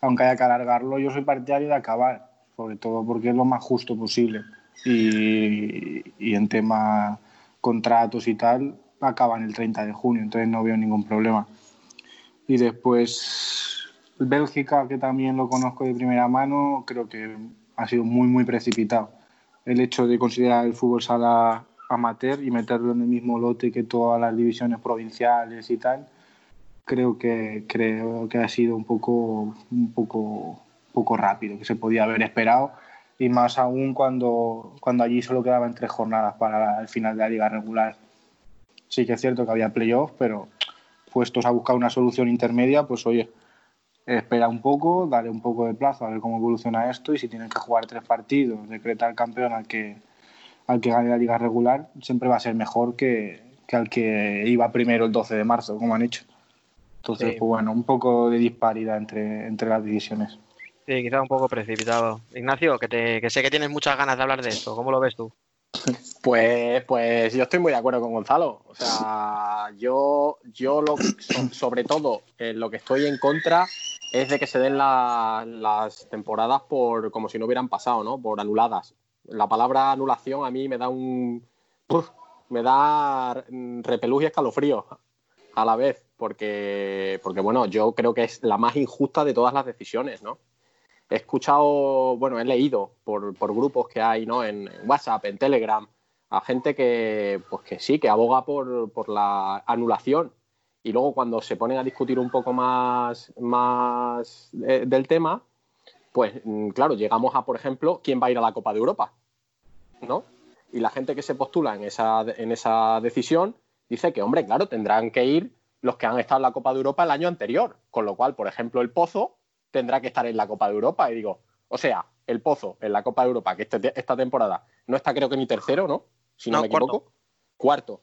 aunque haya que alargarlo, yo soy partidario de acabar sobre todo porque es lo más justo posible. Y, y, en tema contratos y tal, acaban el 30 de junio, entonces no veo ningún problema. Y después Bélgica, que también lo conozco de primera mano, creo que ha sido muy, muy precipitado. El hecho de considerar el fútbol sala amateur y meterlo en el mismo lote que todas las divisiones provinciales y tal, creo que, creo que ha sido un poco, un poco poco rápido, que se podía haber esperado, y más aún cuando, cuando allí solo quedaban tres jornadas para el final de la liga regular. Sí que es cierto que había playoffs, pero puestos a buscar una solución intermedia, pues oye, espera un poco, dale un poco de plazo a ver cómo evoluciona esto y si tienen que jugar tres partidos, decretar campeón al que, al que gane la liga regular, siempre va a ser mejor que, que al que iba primero el 12 de marzo, como han hecho. Entonces, sí. pues bueno, un poco de disparidad entre, entre las divisiones. Sí, quizá un poco precipitado. Ignacio, que, te, que sé que tienes muchas ganas de hablar de esto. ¿Cómo lo ves tú? Pues, pues yo estoy muy de acuerdo con Gonzalo. O sea, yo, yo lo, sobre todo eh, lo que estoy en contra es de que se den las temporadas por como si no hubieran pasado, ¿no? Por anuladas. La palabra anulación a mí me da un me da repelús y escalofrío a la vez, porque, porque bueno, yo creo que es la más injusta de todas las decisiones, ¿no? He escuchado, bueno, he leído por, grupos que hay, ¿no? En, WhatsApp, en Telegram, a gente que, pues que sí, que aboga por, por la anulación y luego cuando se ponen a discutir un poco más, más eh, del tema, pues mm, claro, llegamos a, por ejemplo, quién va a ir a la Copa de Europa, ¿no? Y la gente que se postula en esa, en esa decisión dice que, hombre, claro, tendrán que ir los que han estado en la Copa de Europa el año anterior, con lo cual, por ejemplo, el Pozo tendrá que estar en la Copa de Europa. Y digo, o sea, el Pozo en la Copa de Europa, que este, esta temporada no está creo que ni tercero, ¿no? Si no, me equivoco. Cuarto.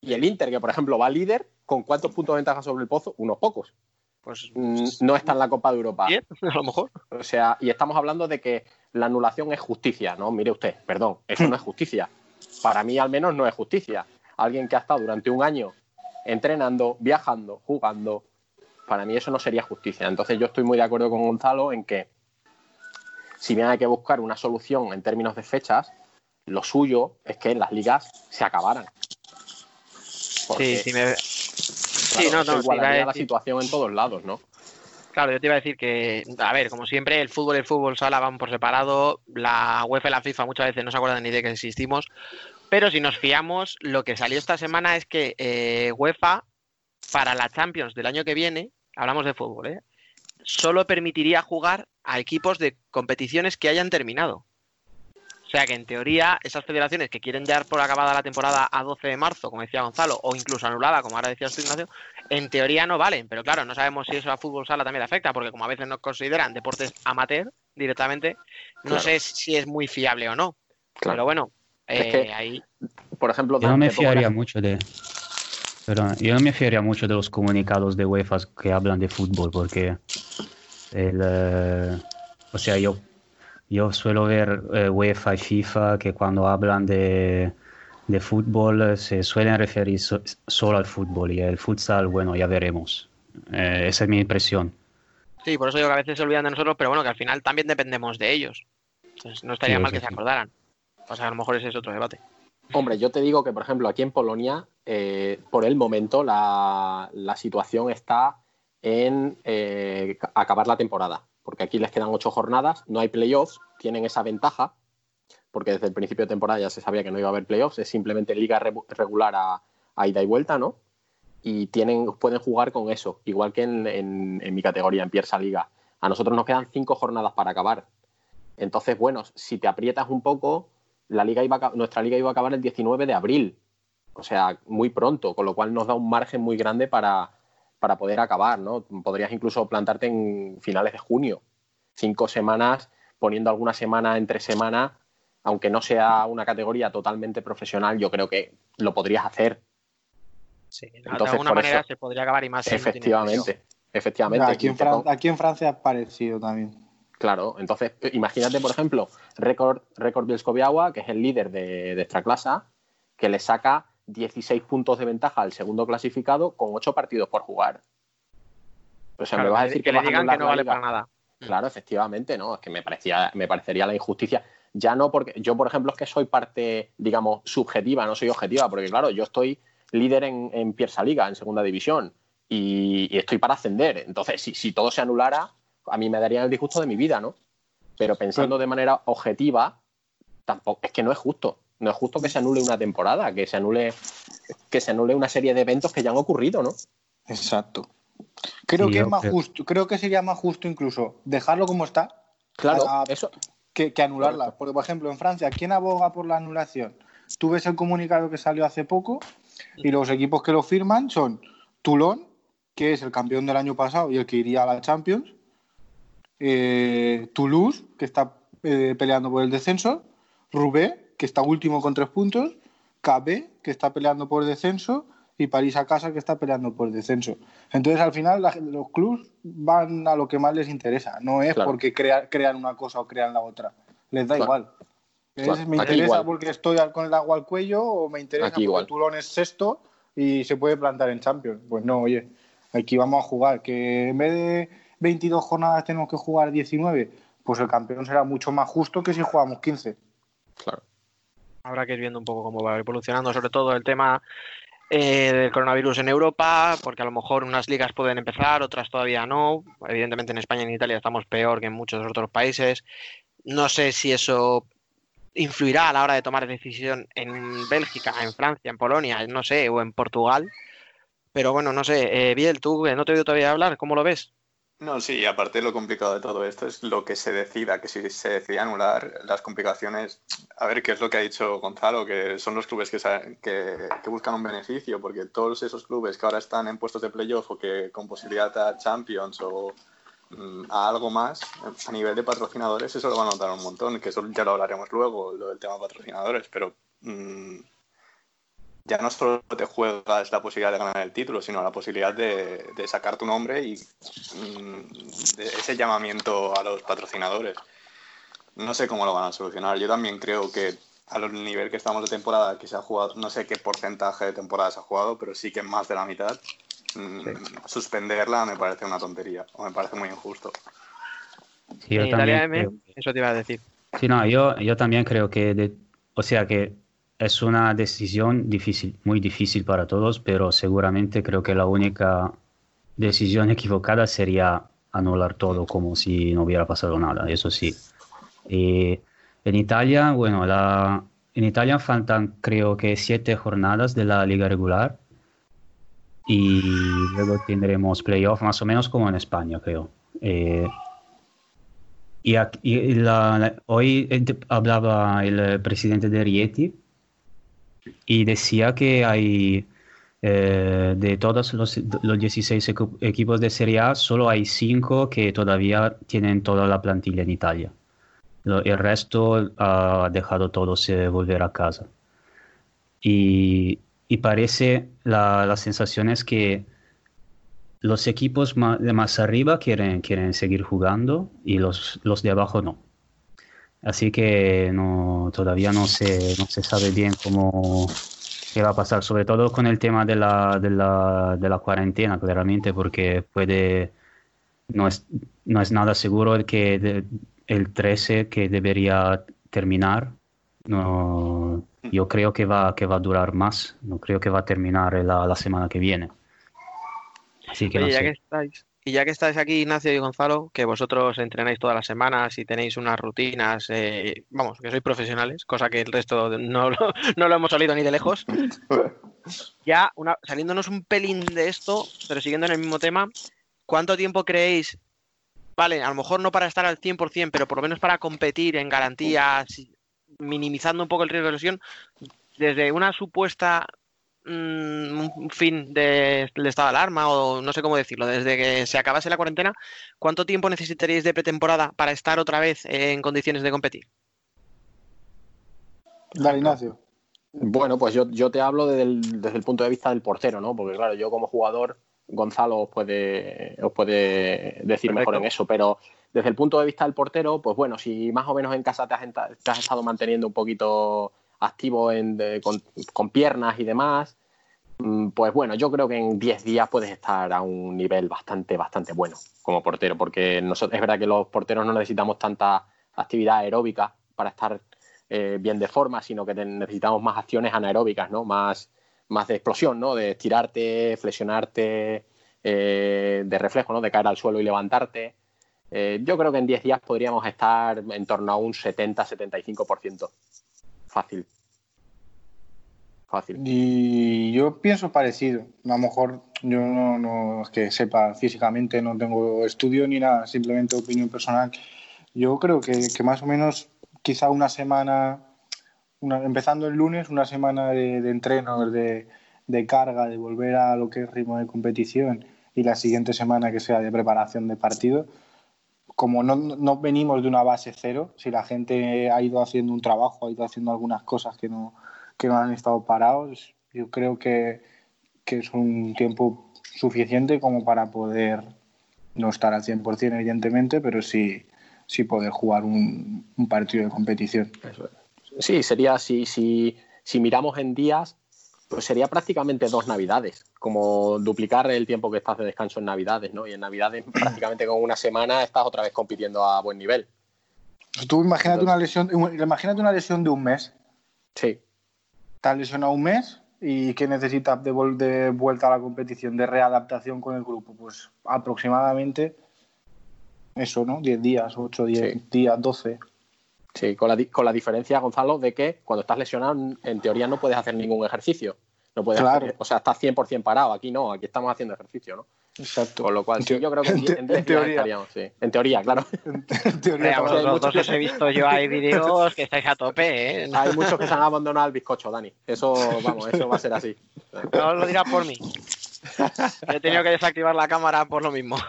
Y el Inter, que por ejemplo va líder, ¿con cuántos puntos de ventaja sobre el Pozo? Unos pocos. Pues mm, no está en la Copa de Europa. a lo mejor. O sea, y estamos hablando de que la anulación es justicia, ¿no? Mire usted, perdón, eso no es justicia. Para mí al menos no es justicia. Alguien que ha estado durante un año entrenando, viajando, jugando, para mí eso no sería justicia. Entonces yo estoy muy de acuerdo con Gonzalo en que si bien hay que buscar una solución en términos de fechas, lo suyo es que las ligas se acabaran. sí, sí, me... sí, no, no, la situación en todos lados, ¿no? Claro, yo te iba a decir que, a ver, como siempre, el fútbol y el fútbol sala van por separado. La UEFA y la FIFA muchas veces no se acuerdan ni de que existimos. Pero si nos fiamos, lo que salió esta semana es que eh, UEFA, para la Champions del año que viene, hablamos de fútbol, ¿eh? solo permitiría jugar a equipos de competiciones que hayan terminado. O sea que en teoría esas federaciones que quieren dar por acabada la temporada a 12 de marzo, como decía Gonzalo, o incluso anulada, como ahora decía su Ignacio, en teoría no valen. Pero claro, no sabemos si eso a fútbol sala también le afecta, porque como a veces nos consideran deportes amateur directamente, no sé si es muy fiable o no. Pero bueno, eh, ahí... Por ejemplo, yo no me fiaría mucho de... Pero yo no me fiaría mucho de los comunicados de UEFA que hablan de fútbol, porque el, eh, o sea, yo yo suelo ver eh, UEFA y FIFA que cuando hablan de, fútbol eh, se suelen referir solo al fútbol y el futsal, bueno, ya veremos. Eh, esa es mi impresión. Sí, por eso digo que a veces se olvidan de nosotros, pero bueno, que al final también dependemos de ellos. Entonces no estaría mal que se acordaran. O sea, a lo mejor ese es otro debate. Hombre, yo te digo que, por ejemplo, aquí en Polonia, por el momento, la, situación está en acabar la temporada porque aquí les quedan ocho jornadas, no hay playoffs, tienen esa ventaja, porque desde el principio de temporada ya se sabía que no iba a haber playoffs, es simplemente liga regular a, ida y vuelta, ¿no? Y tienen, pueden jugar con eso, igual que en, mi categoría, en Piersa Liga. A nosotros nos quedan cinco jornadas para acabar. Entonces, bueno, si te aprietas un poco, la liga iba nuestra liga iba a acabar el 19 de abril, o sea, muy pronto, con lo cual nos da un margen muy grande para, para poder acabar, ¿no? Podrías incluso plantarte en finales de junio, cinco semanas, poniendo alguna semana entre semana, aunque no sea una categoría totalmente profesional, yo creo que lo podrías hacer. Sí, de alguna manera se podría acabar y más. Efectivamente, efectivamente. Aquí en, aquí en, Francia ha parecido también. Claro, entonces imagínate, por ejemplo, Record, Record que es el líder de, de esta clase, que le saca 16 puntos de ventaja al segundo clasificado con 8 partidos por jugar. O sea, me vas a decir que, le digan que no vale para nada. Claro, efectivamente, ¿no? Es que me, parecía, me parecería la injusticia. Ya no porque yo, por ejemplo, es que soy parte, digamos, subjetiva, no soy objetiva, porque claro, yo estoy líder en, en Piersa Liga, en segunda división, y, estoy para ascender. Entonces, si, si, todo se anulara, a mí me daría el disgusto de mi vida, ¿no? Pero pensando de manera objetiva, tampoco, es que no es justo. No es justo que se anule una temporada, que se anule, que se anule una serie de eventos que ya han ocurrido, ¿no? Exacto. Creo que es más justo, creo que sería más justo incluso dejarlo como está. Claro, eso. Que, anularla. Porque, por ejemplo, en Francia, ¿quién aboga por la anulación? Tú ves el comunicado que salió hace poco y los equipos que lo firman son Toulon, que es el campeón del año pasado y el que iría a la Champions, eh, Toulouse, que está eh, peleando por el descenso, Roubaix, que está último con tres puntos, KB, que está peleando por descenso, y París a casa, que está peleando por descenso. Entonces, al final, los clubes van a lo que más les interesa, no es porque crean una cosa o crean la otra. Les da igual. me interesa porque estoy con el agua al cuello o me interesa porque el Toulon es sexto y se puede plantar en Champions. Pues no, oye, aquí vamos a jugar. Que en vez de 22 jornadas tenemos que jugar 19, pues el campeón será mucho más justo que si jugamos 15. Claro. Habrá que ir viendo un poco cómo va evolucionando, sobre todo el tema eh, del coronavirus en Europa, porque a lo mejor unas ligas pueden empezar, otras todavía no. Evidentemente en España y en Italia estamos peor que en muchos otros países. No sé si eso influirá a la hora de tomar decisión en Bélgica, en Francia, en Polonia, no sé, o en Portugal. Pero bueno, no sé. Eh, Biel, tú no te he oído todavía hablar, ¿cómo lo ves? No, sí, aparte lo complicado de todo esto es lo que se decida, que si se decide anular las complicaciones, a ver qué es lo que ha dicho Gonzalo, que son los clubes que, buscan un beneficio, porque todos esos clubes que ahora están en puestos de playoff o que con posibilidad a Champions o mm, a algo más, a nivel de patrocinadores, eso lo van a notar un montón, que eso ya lo hablaremos luego, lo del tema patrocinadores, pero mm, ya no solo te juegas la posibilidad de ganar el título, sino la posibilidad de, sacar tu nombre y mm, ese llamamiento a los patrocinadores. No sé cómo lo van a solucionar. Yo también creo que al nivel que estamos de temporada, que se ha jugado, no sé qué porcentaje de temporada se ha jugado, pero sí que más de la mitad, mm, suspenderla me parece una tontería o me parece muy injusto. yo también eso te iba a decir. Sí, no, yo, yo también creo que, o sea, que es una decisión difícil, muy difícil para todos, pero seguramente creo que la única decisión equivocada sería anular todo como si no hubiera pasado nada, eso sí. en Italia, bueno, la, en Italia faltan creo que siete jornadas de la liga regular y luego tendremos playoff más o menos como en España, creo. Eh, y, hoy hablaba el presidente de Rieti y decía que hay eh, de todos los, los 16 equipos de Serie A, solo hay 5 que todavía tienen toda la plantilla en Italia. El resto ha dejado todos eh, volver a casa. Y, y parece, la, la, sensación es que los equipos más, de más arriba quieren, quieren seguir jugando y los, los de abajo no. Así que no, todavía no se, no se sabe bien cómo qué va a pasar, sobre todo con el tema de la, de la, de la cuarentena, claramente, porque puede, no es, no es nada seguro que el 13 que debería terminar, no, yo creo que va, que va a durar más, no creo que va a terminar la, la semana que viene. Así que ya que estáis, y ya que estáis aquí, Ignacio y Gonzalo, que vosotros entrenáis todas las semanas y tenéis unas rutinas, eh, vamos, que sois profesionales, cosa que el resto no, no lo hemos salido ni de lejos. Ya, una, saliéndonos un pelín de esto, pero siguiendo en el mismo tema, ¿cuánto tiempo creéis, vale, a lo mejor no para estar al 100%, pero por lo menos para competir en garantías, minimizando un poco el riesgo de lesión, desde una supuesta un fin de, del estado de alarma o no sé cómo decirlo, desde que se acabase la cuarentena, ¿cuánto tiempo necesitaríais de pretemporada para estar otra vez en condiciones de competir? Dale, Ignacio. Bueno, pues yo, yo te hablo desde el, desde el, punto de vista del portero, ¿no? Porque claro, yo como jugador, Gonzalo os puede, os puede decir mejor en eso, pero desde el punto de vista del portero, pues bueno, si más o menos en casa te has, te has estado manteniendo un poquito activo con, piernas y demás, mm, pues bueno, yo creo que en 10 días puedes estar a un nivel bastante, bastante bueno como portero, porque es verdad que los porteros no necesitamos tanta actividad aeróbica para estar eh, bien de forma, sino que necesitamos más acciones anaeróbicas, ¿no? Más, más de explosión, ¿no? De estirarte, flexionarte, eh, de reflejo, ¿no? De caer al suelo y levantarte. Eh, yo creo que en 10 días podríamos estar en torno a un 70-75% fácil. Fácil. Y yo pienso parecido. A lo mejor yo no, es que sepa físicamente, no tengo estudio ni nada, simplemente opinión personal. Yo creo que, más o menos quizá una semana, empezando el lunes, una semana de, de entrenos, de, de carga, de volver a lo que es ritmo de competición y la siguiente semana que sea de preparación de partido, como no, no, venimos de una base cero, si la gente ha ido haciendo un trabajo, ha ido haciendo algunas cosas que no, que no han estado parados, yo creo que, que es un tiempo suficiente como para poder no estar al 100% evidentemente, pero sí, sí poder jugar un, partido de competición. Sí, sería si, si, si miramos en días, pues sería prácticamente dos navidades, como duplicar el tiempo que estás de descanso en navidades, ¿no? Y en navidades prácticamente con una semana estás otra vez compitiendo a buen nivel. Tú imagínate una lesión, imagínate una lesión de un mes. Sí. Estás lesionado un mes y ¿qué necesitas de, vuelta a la competición, de readaptación con el grupo? Pues aproximadamente eso, ¿no? 10 días, 8, 10 días, 12. Sí, con la, con la diferencia, Gonzalo, de que cuando estás lesionado, en teoría no puedes hacer ningún ejercicio. No puedes Claro. hacer- o sea, estás 100% parado. Aquí no, aquí estamos haciendo ejercicio, ¿no? Exacto. Con lo cual, sí, En yo creo que en, en 10 en días teoría. estaríamos, sí. En teoría, claro. Hombre, a vosotros dos os he visto yo hay vídeos que estáis a tope, ¿eh? Hay muchos que se han abandonado al bizcocho, Dani. Eso, vamos, eso va a ser así. No lo dirás por mí. He tenido que desactivar la cámara por lo mismo.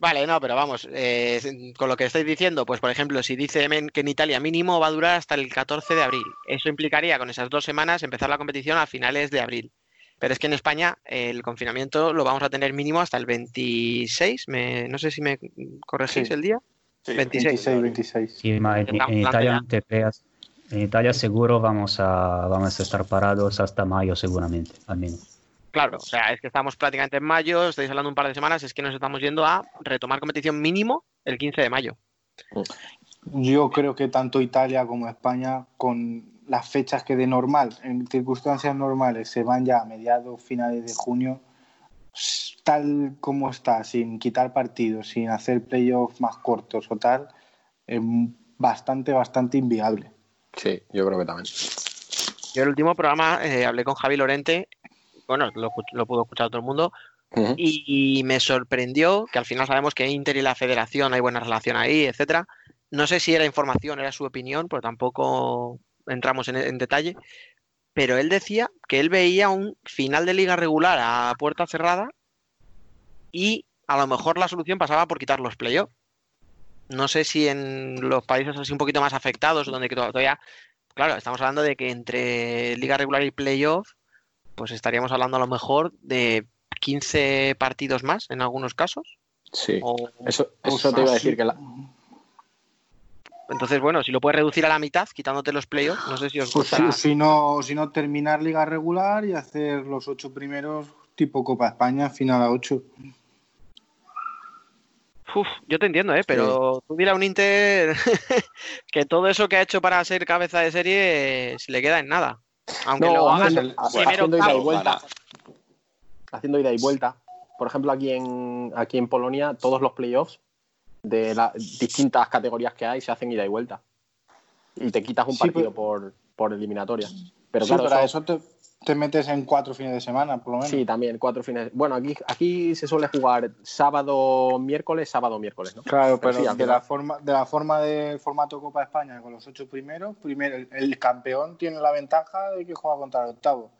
Vale, no, pero vamos, eh, con lo que estáis diciendo, pues por ejemplo, si dice Men que en Italia mínimo va a durar hasta el 14 de abril, eso implicaría con esas dos semanas empezar la competición a finales de abril. Pero es que en España eh, el confinamiento lo vamos a tener mínimo hasta el 26, me- no sé si me corregís Sí. el día. 26. 26, 26. Sí, ma en, Italia te creas. En Italia seguro vamos a, vamos a estar parados hasta mayo seguramente, al menos. Claro, o sea, es que estamos prácticamente en mayo, estáis hablando un par de semanas, es que nos estamos yendo a retomar competición mínimo el 15 de mayo. Yo creo que tanto Italia como España, con las fechas que de normal, en circunstancias normales, se van ya a mediados, finales de junio, tal como está, sin quitar partidos, sin hacer playoffs más cortos o tal, es bastante, bastante inviable. Sí, yo creo que también. Yo el último programa eh, hablé con Javi Lorente, bueno, lo, pudo escuchar todo el mundo, y, me sorprendió que al final sabemos que Inter y la federación hay buena relación ahí, etcétera. No sé si era información, era su opinión, pero tampoco entramos en, en detalle. Pero él decía que él veía un final de liga regular a puerta cerrada y a lo mejor la solución pasaba por quitar los playoffs. No sé si en los países así un poquito más afectados, donde todavía, claro, estamos hablando de que entre liga regular y playoff, pues estaríamos hablando a lo mejor de 15 partidos más en algunos casos. Sí. O- Eso, eso te iba a decir que la, Entonces, bueno, si lo puedes reducir a la mitad, quitándote los playoffs, no sé si os Pues gusta. si, no, si no, terminar liga regular y hacer los ocho primeros tipo Copa España, final a ocho. Uf, yo te entiendo, ¿eh? Pero tú dile a un Inter que todo eso que ha hecho para ser cabeza de serie eh, se le queda en nada. Aunque No, lo hagas haciendo, primero haciendo ida y vuelta. Haciendo ida y vuelta. Por ejemplo, aquí en, aquí en Polonia, todos los playoffs de las distintas categorías que hay se hacen ida y vuelta. Y te quitas un Sí, partido pero- por, por eliminatoria. Pero Sí, claro, eso te, te metes en cuatro fines de semana, por lo menos. sí, también, cuatro fines. Bueno, aquí, aquí se suele jugar sábado, miércoles, sábado, miércoles, ¿no? Claro, pero, sí, al de, final- la forma, de la forma del formato Copa España con los ocho primeros, primero el, el campeón tiene la ventaja de que juega contra el octavo.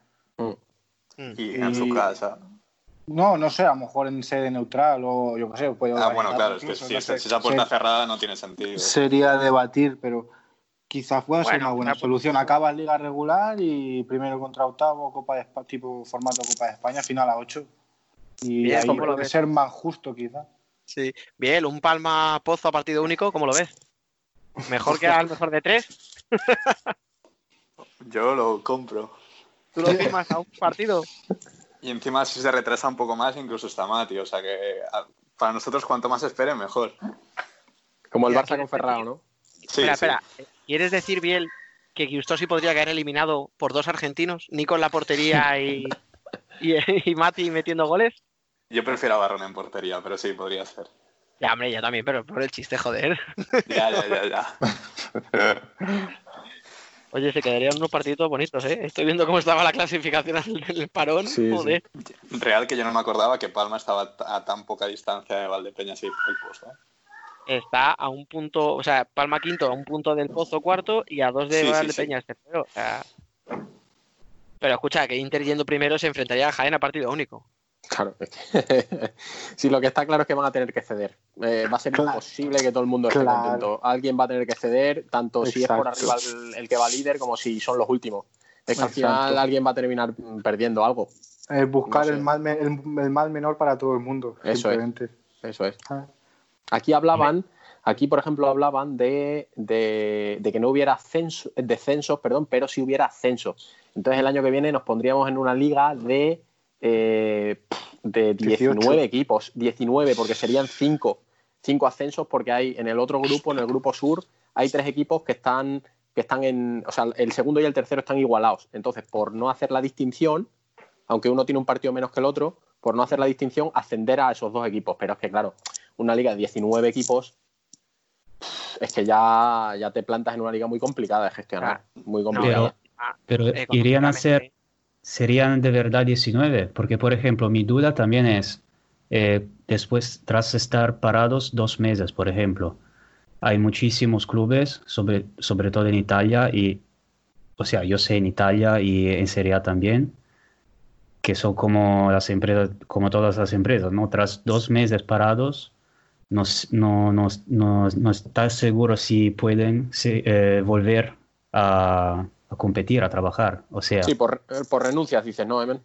Y en su Y- casa. No, no sé, a lo mejor en sede neutral o yo qué sé. puede Ah, bueno, claro, es que si, no sé. si esa puerta Se- cerrada no tiene sentido. Sería debatir, pero quizás pueda ser Bueno, una buena una- solución. Acabas liga regular y primero contra octavo, Copa de Espa- tipo formato Copa de España, final a ocho. Y Bien, ahí ¿cómo lo puede ves? ser más justo, quizás. Sí. Bien, un Palma Pozo a partido único, ¿cómo lo ves? ¿Mejor que al mejor de tres? Yo lo compro. ¿Tú lo firmas a un partido? Y encima si se retrasa un poco más, incluso está mal, tío. O sea que para nosotros cuanto más esperen, mejor. Como el Barça con Ferrao, ¿no? Sí, espera, sí. espera. ¿Quieres decir, Biel, que Gustosi podría caer eliminado por dos argentinos? Nico en la portería y, y, y Mati metiendo goles. Yo prefiero a Barrón en portería, pero sí, podría ser. Ya, hombre, yo también, pero por el chiste, joder. Ya, ya, ya, ya. Oye, se quedarían unos partiditos bonitos, ¿eh? Estoy viendo cómo estaba la clasificación del parón. Sí, sí. joder. Real que yo no me acordaba que Palma estaba a tan poca distancia de Valdepeñas y el. ¿eh? Está a un punto, o sea, Palma quinto, a un punto del Pozo cuarto y a dos de Sí, sí, Valdepeñas tercero. O sea... Pero escucha, que Inter yendo primero se enfrentaría a Jaén a partido único. Claro. es que- sí, lo que está claro es que van a tener que ceder. Eh, va a ser Claro. imposible que todo el mundo esté Claro. contento. Alguien va a tener que ceder, tanto si es por arriba el, el que va líder como si son los últimos. Es que al final alguien va a terminar perdiendo algo. Eh, buscar No sé. el, mal, me- el, el mal menor para todo el mundo. Eso es. simplemente. Eso es. Ah. Aquí hablaban, Aquí, por ejemplo, hablaban de, de, de que no hubiera censo, descensos, perdón, pero sí hubiera ascensos. Entonces el año que viene nos pondríamos en una liga de, eh, de 19 18. equipos, 19, porque serían 5, 5 ascensos, porque hay en el otro grupo, en el grupo sur, hay tres equipos que están, que están en, o sea, el segundo y el tercero están igualados. Entonces, por no hacer la distinción, aunque uno tiene un partido menos que el otro, por no hacer la distinción, ascender a esos dos equipos. Pero es que, claro, una liga de 19 equipos, es que ya, ya te plantas en una liga muy complicada de gestionar. Muy complicada. Pero, pero irían a ser, serían de verdad 19, porque por ejemplo, mi duda también es, eh, después, tras estar parados dos meses, por ejemplo, hay muchísimos clubes, sobre, sobre todo en Italia, y, o sea, yo sé en Italia y en Serie A también, que son como las empresas, como todas las empresas, ¿no? Tras dos meses parados, no, no, no, no, no estás seguro si pueden si, eh, volver a, a competir, a trabajar. O sea, Sí, por, por renuncias, dices, ¿no, Emen?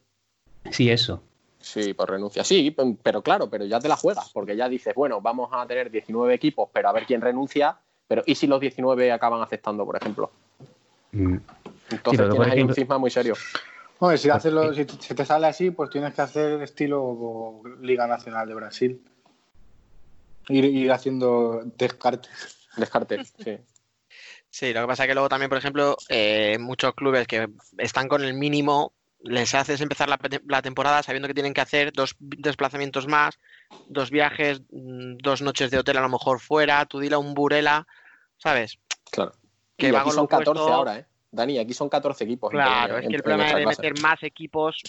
sí, eso. Sí, por renuncia. Sí, pero claro, pero ya te la juegas, porque ya dices, bueno, vamos a tener 19 equipos, pero a ver quién renuncia. Pero ¿y si los 19 acaban aceptando, por ejemplo? Mm. Entonces por tienes ahí un cisma muy serio. Hombre, si, haces lo- si te sale así, pues tienes que hacer estilo Liga Nacional de Brasil. Ir, ir haciendo descartes. Descartes, sí. Sí, lo que pasa es que luego también, por ejemplo, eh, muchos clubes que están con el mínimo, les haces empezar la, temporada sabiendo que tienen que hacer dos desplazamientos más, dos viajes, mm, dos noches de hotel a lo mejor fuera, tú dile a un Burela, ¿sabes? Claro. Que y va aquí con son lo 14 puesto. ahora, ¿eh? Dani, aquí son 14 equipos. Claro, es que el problema de clase. meter más equipos,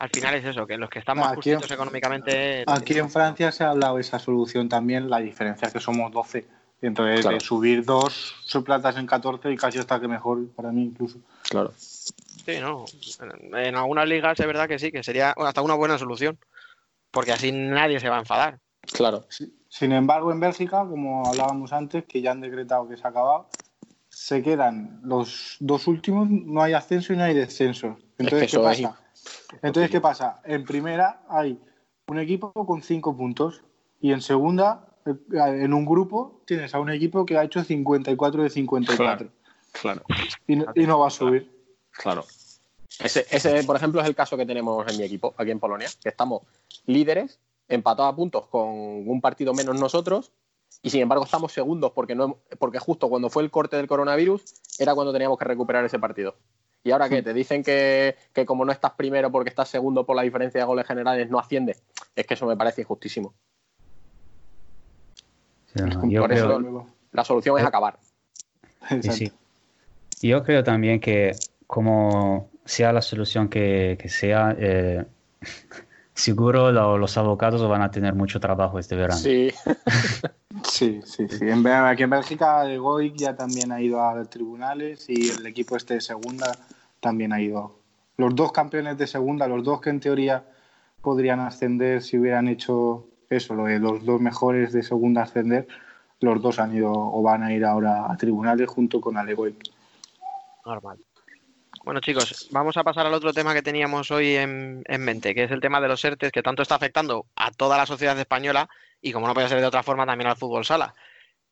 al final es eso, que los que están más Aquí justitos económicamente... Aquí en Francia se ha hablado de esa solución también, la diferencia es que somos 12. Y entonces Claro. de subir dos subplatas en 14 y casi hasta que mejor para mí incluso. Claro. Sí, no. En en algunas ligas es verdad que sí, que sería hasta una buena solución. Porque así nadie se va a enfadar. Claro. Sin embargo, en Bélgica, como hablábamos antes, que ya han decretado que se ha acabado, se quedan los dos últimos, no hay ascenso y no hay descenso. Entonces, que ¿qué es pasa? Entonces, ¿qué pasa? En primera hay un equipo con cinco puntos y en segunda, eh, en un grupo, tienes a un equipo que ha hecho 54 de 54 Claro. y, no- y no va a subir. Claro. Ese, ese, por ejemplo, es el caso que tenemos en mi equipo, aquí en Polonia, que estamos líderes, empatados a puntos con un partido menos nosotros, y sin embargo estamos segundos porque, no, porque justo cuando fue el corte del coronavirus era cuando teníamos que recuperar ese partido. ¿Y ahora qué? ¿Te dicen que, que como no estás primero porque estás segundo por la diferencia de goles generales no asciendes? Es que eso me parece injustísimo. O sea, yo por eso creo- la solución es acabar. Sí, sí. Yo creo también que como sea la solución que, que sea, eh, seguro lo- los abogados van a tener mucho trabajo este verano. Sí. Sí, sí, sí. Aquí en Bélgica, el ya también ha ido a tribunales y el equipo este de segunda también ha ido. Los dos campeones de segunda, los dos que en teoría podrían ascender si hubieran hecho eso, lo de los dos mejores de segunda ascender, los dos han ido o van a ir ahora a tribunales junto con Alegoic. Normal. Bueno, chicos, vamos a pasar al otro tema que teníamos hoy en, en mente, que es el tema de los ERTES, que tanto está afectando a toda la sociedad española y, como no puede ser de otra forma, también al fútbol sala.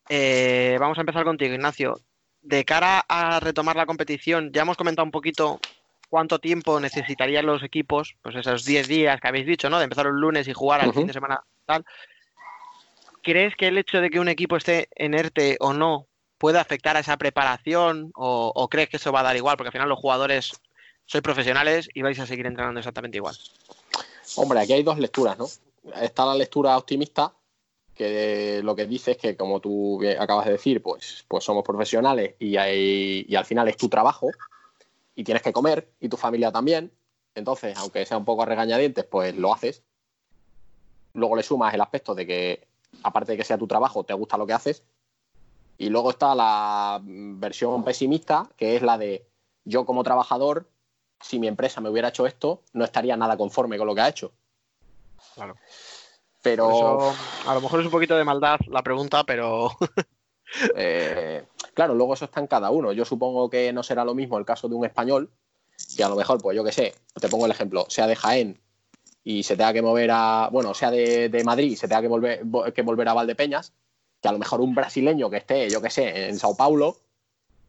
Eh, vamos a empezar contigo, Ignacio. De cara a retomar la competición, ya hemos comentado un poquito cuánto tiempo necesitarían los equipos, pues esos 10 días que habéis dicho, ¿no? De empezar un lunes y jugar al fin de semana tal. ¿Crees que el hecho de que un equipo esté en ERTE o no puede afectar a esa preparación o, o crees que eso va a dar igual? Porque al final los jugadores sois profesionales y vais a seguir entrenando exactamente igual. Hombre, aquí hay dos lecturas, ¿no? Está la lectura optimista, que lo que dice es que, como tú acabas de decir, pues, pues somos profesionales y, hay- y al final es tu trabajo y tienes que comer y tu familia también. Entonces, aunque sea un poco a regañadientes, pues lo haces. Luego le sumas el aspecto de que, aparte de que sea tu trabajo, te gusta lo que haces. Y luego está la versión pesimista, que es la de yo como trabajador, si mi empresa me hubiera hecho esto, no estaría nada conforme con lo que ha hecho. Claro. Pero eso, a lo mejor es un poquito de maldad la pregunta, pero Eh, claro, luego eso está en cada uno. Yo supongo que no será lo mismo el caso de un español, que a lo mejor, pues yo qué sé, te pongo el ejemplo, sea de Jaén y se tenga que mover a, bueno, sea de, de Madrid y se tenga que volver, vo- que volver a Valdepeñas, que a lo mejor un brasileño que esté, yo qué sé, en Sao Paulo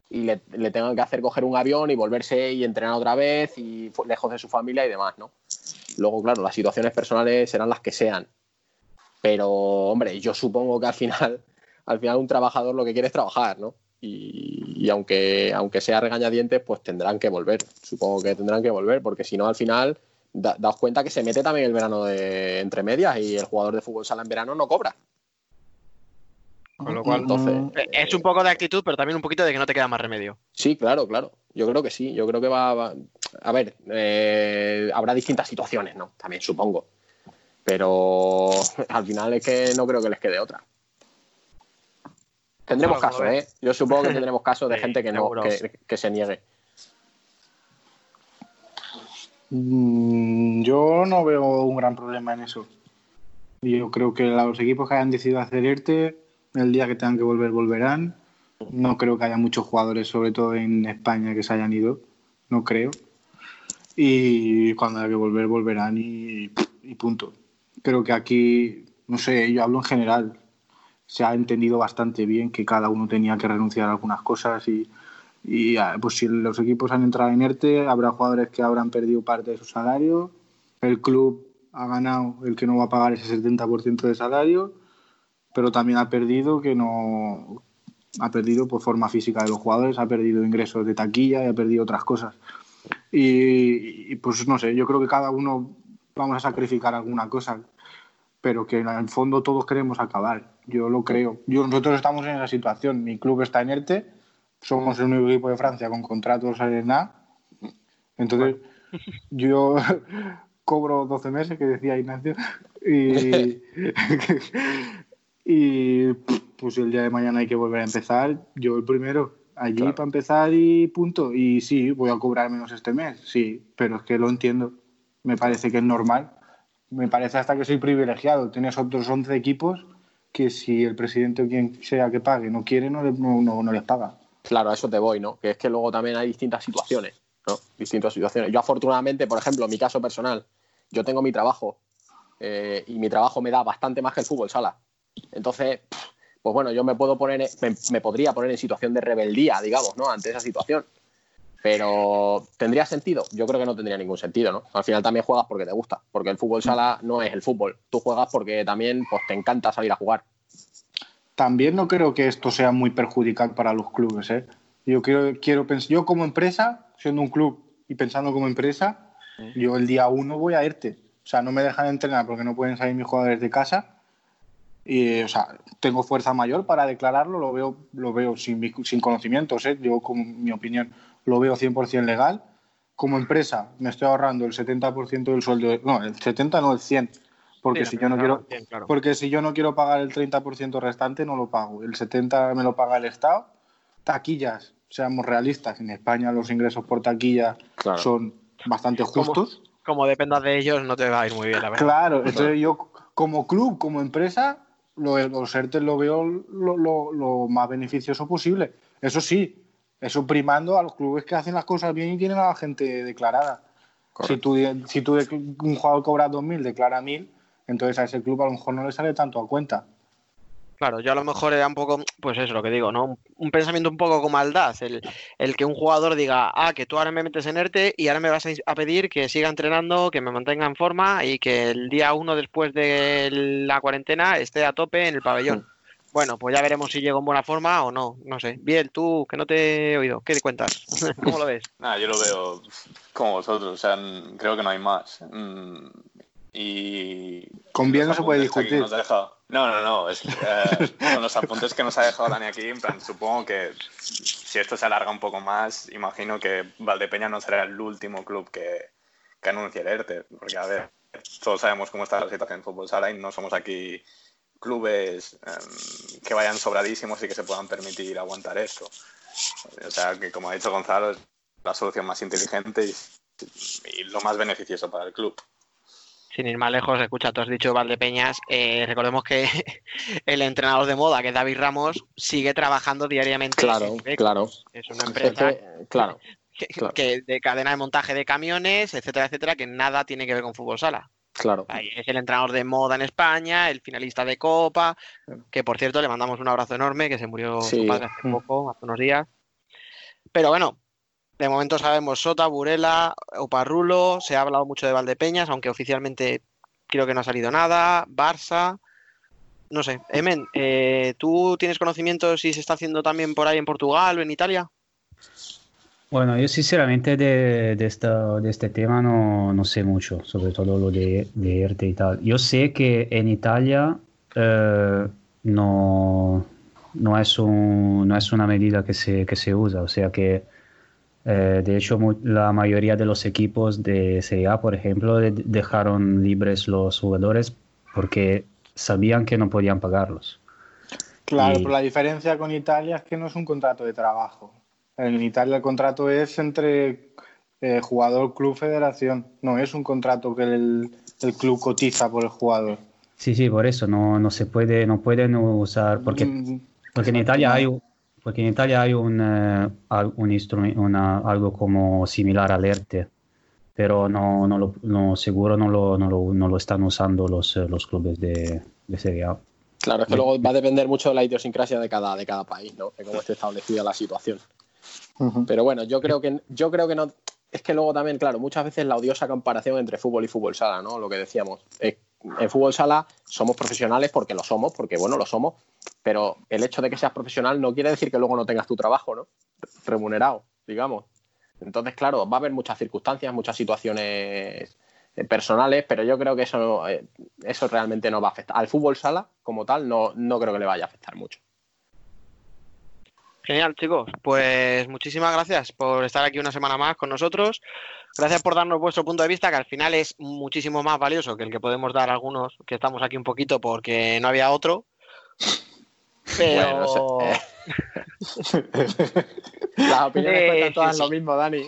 y le, le tengan que hacer coger un avión y volverse y entrenar otra vez y lejos de su familia y demás, ¿no? Luego, claro, las situaciones personales serán las que sean. Pero, hombre, yo supongo que al final, al final un trabajador lo que quiere es trabajar, ¿no? Y, y aunque, aunque sea regañadientes, pues tendrán que volver. Supongo que tendrán que volver, porque si no, al final, da- daos cuenta que se mete también el verano de entre medias y el jugador de fútbol sala en verano no cobra. Con lo cual, Entonces, eh, es un poco de actitud, pero también un poquito de que no te queda más remedio. Sí, claro, claro. Yo creo que sí. Yo creo que va. va- A ver, eh, habrá distintas situaciones, ¿no? También supongo. Pero al final es que no creo que les quede otra. Tendremos casos. ¿eh? Yo supongo que tendremos casos de Sí, gente que no que, que se niegue. Mm, Yo no veo un gran problema en eso. Yo creo que los equipos que hayan decidido hacer ERTE, el día que tengan que volver, volverán. No creo que haya muchos jugadores, sobre todo en España, que se hayan ido. No creo. Y cuando haya que volver, volverán y, y punto. Creo que aquí, no sé, yo hablo en general. Se ha entendido bastante bien que cada uno tenía que renunciar a algunas cosas y, y ah, pues si los equipos han entrado en ERTE, habrá jugadores que habrán perdido parte de su salario. El club ha ganado el que no va a pagar ese 70% de salario, pero también ha perdido que no ha perdido por forma física de los jugadores, ha perdido ingresos de taquilla y ha perdido otras cosas. Y, y, pues no sé, yo creo que cada uno vamos a sacrificar alguna cosa, pero que en el fondo todos queremos acabar. Yo lo creo. Yo, nosotros estamos en esa situación. Mi club está en ERTE, somos el único equipo de Francia con contratos en A. Entonces, yo cobro 12 meses, que decía Ignacio, y, y pues el día de mañana hay que volver a empezar. Yo el primero, allí Claro. para empezar y punto. Y sí, voy a cobrar menos este mes, sí, pero es que lo entiendo. Me parece que es normal. Me parece hasta que soy privilegiado. Tienes otros 11 equipos que si el presidente o quien sea que pague no quiere, no, le- no, no- no les paga. Claro, a eso te voy, ¿no? Que es que luego también hay distintas situaciones, ¿no? Distintas situaciones. Yo afortunadamente, por ejemplo, en mi caso personal, yo tengo mi trabajo eh, y mi trabajo me da bastante más que el fútbol sala. Entonces, pues bueno, yo me puedo poner, me, me podría poner en situación de rebeldía, digamos, ¿no? Ante esa situación. Pero ¿tendría sentido? Yo creo que no tendría ningún sentido, ¿no? Al final también juegas porque te gusta, porque el fútbol sala no es el fútbol. Tú juegas porque también pues, te encanta salir a jugar. También no creo que esto sea muy perjudicial para los clubes. ¿eh? Yo quiero, quiero yo como empresa, siendo un club y pensando como empresa, yo el día uno voy a irte. O sea, no me dejan entrenar porque no pueden salir mis jugadores de casa. Y, o sea, tengo fuerza mayor para declararlo, lo veo, lo veo sin, sin conocimientos, ¿eh? yo con mi opinión lo veo 100% legal. Como empresa me estoy ahorrando el 70% del sueldo, no, el 70 no, el 100, porque Sí, si yo no quiero, bien, claro. porque si yo no quiero pagar el 30% restante, no lo pago. El 70% me lo paga el Estado. Taquillas, seamos realistas, en España los ingresos por taquilla Claro. son bastante justos. Como dependas de ellos, no te va a ir muy bien, la verdad. Claro, entonces yo como club, como empresa, lo, los ERTE lo veo lo, lo- lo más beneficioso posible. Eso sí, eso primando a los clubes que hacen las cosas bien y tienen a la gente declarada. Si tú, si tú un jugador cobra 2.000, declara 1.000, entonces a ese club a lo mejor no le sale tanto a cuenta. Claro, yo a lo mejor era un poco, pues eso, lo que digo, ¿no? Un, pensamiento un poco con maldad, el, el que un jugador diga, ah, que tú ahora me metes en ERTE y ahora me vas a, a pedir que siga entrenando, que me mantenga en forma y que el día uno después de la cuarentena esté a tope en el pabellón. Bueno, pues ya veremos si llego en buena forma o no, no sé. Bien, tú, que no te he oído, ¿qué te cuentas? ¿Cómo lo ves? Nada, yo lo veo como vosotros, o sea, creo que no hay más. Mm, Y. Con bien no se puede discutir. nos ha dejado- No, no, no, es que, eh, con los apuntes que nos ha dejado Dani aquí, en plan, supongo que si esto se alarga un poco más, imagino que Valdepeña no será el último club que, que anuncie el ERTE, porque a ver, todos sabemos cómo está la situación en fútbol sala y no somos aquí clubes em, que vayan sobradísimos y que se puedan permitir aguantar esto. O sea, que como ha dicho Gonzalo, es la solución más inteligente y, y lo más beneficioso para el club. Sin ir más lejos, escucha, tú has dicho Valdepeñas, eh, recordemos que el entrenador de moda, que es David Ramos, sigue trabajando diariamente. Claro, claro. Es una empresa Claro. que, claro. que de cadena de montaje de camiones, etcétera, etcétera, que nada tiene que ver con fútbol sala. Claro. Es el entrenador de moda en España, el finalista de Copa, que por cierto le mandamos un abrazo enorme, que se murió su padre hace Mm. poco, hace unos días. Pero bueno, de momento sabemos Sota, Burela, Oparrulo, se ha hablado mucho de Valdepeñas, aunque oficialmente creo que no ha salido nada, Barça, no sé. Emen, eh, ¿tú tienes conocimiento si se está haciendo también por ahí en Portugal o en Italia? Bueno, yo sinceramente de, de, esta- de este tema no, no sé mucho, sobre todo lo de, de ERTE y tal. Yo sé que en Italia eh, no, no es un- no es una medida que se, que se usa, o sea que eh, de hecho la mayoría de los equipos de Serie A, por ejemplo, de- dejaron libres los jugadores porque sabían que no podían pagarlos. Claro, Y- pero la diferencia con Italia es que no es un contrato de trabajo. En Italia el contrato es entre eh, jugador, club, federación. No es un contrato que el, el club cotiza por el jugador. Sí, sí, por eso no, no se puede, no pueden usar, porque, Mm, porque en Italia hay, un- porque en Italia hay un, eh, un una- algo como similar al ERTE, pero no, no lo, no, seguro no lo, no lo, no lo están usando los, eh, los clubes de, de Serie A. Claro, es que luego va a depender mucho de la idiosincrasia de cada, de cada país, ¿no? De cómo esté establecida la situación. Pero bueno, yo creo que yo creo que no. Es que luego también, claro, muchas veces la odiosa comparación entre fútbol y fútbol sala, ¿no? Lo que decíamos. Eh, En fútbol sala somos profesionales porque lo somos, porque bueno, lo somos, pero el hecho de que seas profesional no quiere decir que luego no tengas tu trabajo, ¿no? Remunerado, digamos. Entonces, claro, va a haber muchas circunstancias, muchas situaciones eh, personales, pero yo creo que eso, no- eh, eso realmente no va a afectar. Al fútbol sala, como tal, no, no creo que le vaya a afectar mucho. Genial, chicos. Pues muchísimas gracias por estar aquí una semana más con nosotros. Gracias por darnos vuestro punto de vista, que al final es muchísimo más valioso que el que podemos dar algunos que estamos aquí un poquito porque no había otro. Pero Bueno, Las opiniones Sí, cuentan sí, todas sí. lo mismo, Dani.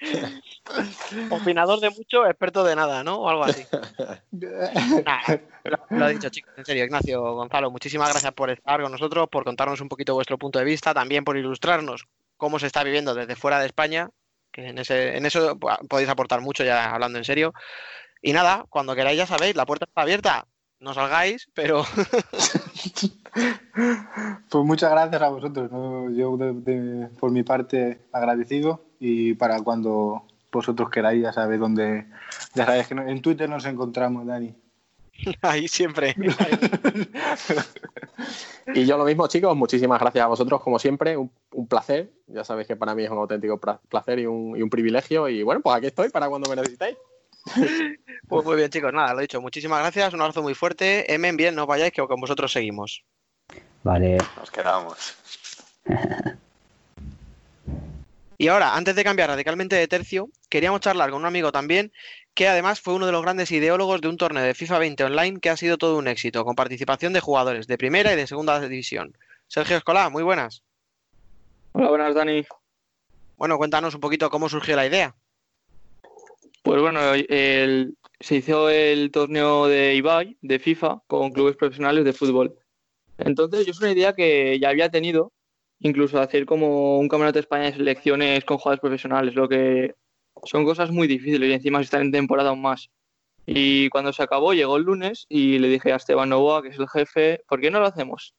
opinador de mucho, experto de nada, ¿no? O algo así. Nada, lo, lo he dicho, chicos. En serio, Ignacio, Gonzalo, muchísimas gracias por estar con nosotros, por contarnos un poquito vuestro punto de vista, también por ilustrarnos cómo se está viviendo desde fuera de España, que en, ese, en eso po- podéis aportar mucho ya hablando en serio. Y nada, cuando queráis ya sabéis, la puerta está abierta. No salgáis, pero Pues muchas gracias a vosotros. ¿no? Yo, de- de- por mi parte, agradecido. Y para cuando vosotros queráis, ya sabéis dónde. Ya sabéis que en Twitter nos encontramos, Dani. ahí siempre. Y yo lo mismo, chicos, muchísimas gracias a vosotros, como siempre, un, un placer. Ya sabéis que para mí es un auténtico placer y un, y un privilegio. Y bueno, pues aquí estoy para cuando me necesitéis. Pues muy bien, chicos, nada, lo dicho. Muchísimas gracias, un abrazo muy fuerte. Emen, bien, no os vayáis, que con vosotros seguimos. Vale, Nos quedamos. Y ahora, antes de cambiar radicalmente de tercio, queríamos charlar con un amigo también, que además fue uno de los grandes ideólogos de un torneo de FIFA 20 online que ha sido todo un éxito, con participación de jugadores de primera y de segunda división. Sergio Escolá, muy buenas. Hola, buenas, Dani. Bueno, cuéntanos un poquito cómo surgió la idea. Pues bueno, el- se hizo el torneo de Ibai, de FIFA, con clubes profesionales de fútbol. Entonces, yo es una idea que ya había tenido, incluso hacer como un campeonato de España de selecciones con jugadores profesionales, lo que son cosas muy difíciles y encima están en temporada aún más. Y cuando se acabó, llegó el lunes y le dije a Esteban Novoa, que es el jefe, ¿por qué no lo hacemos?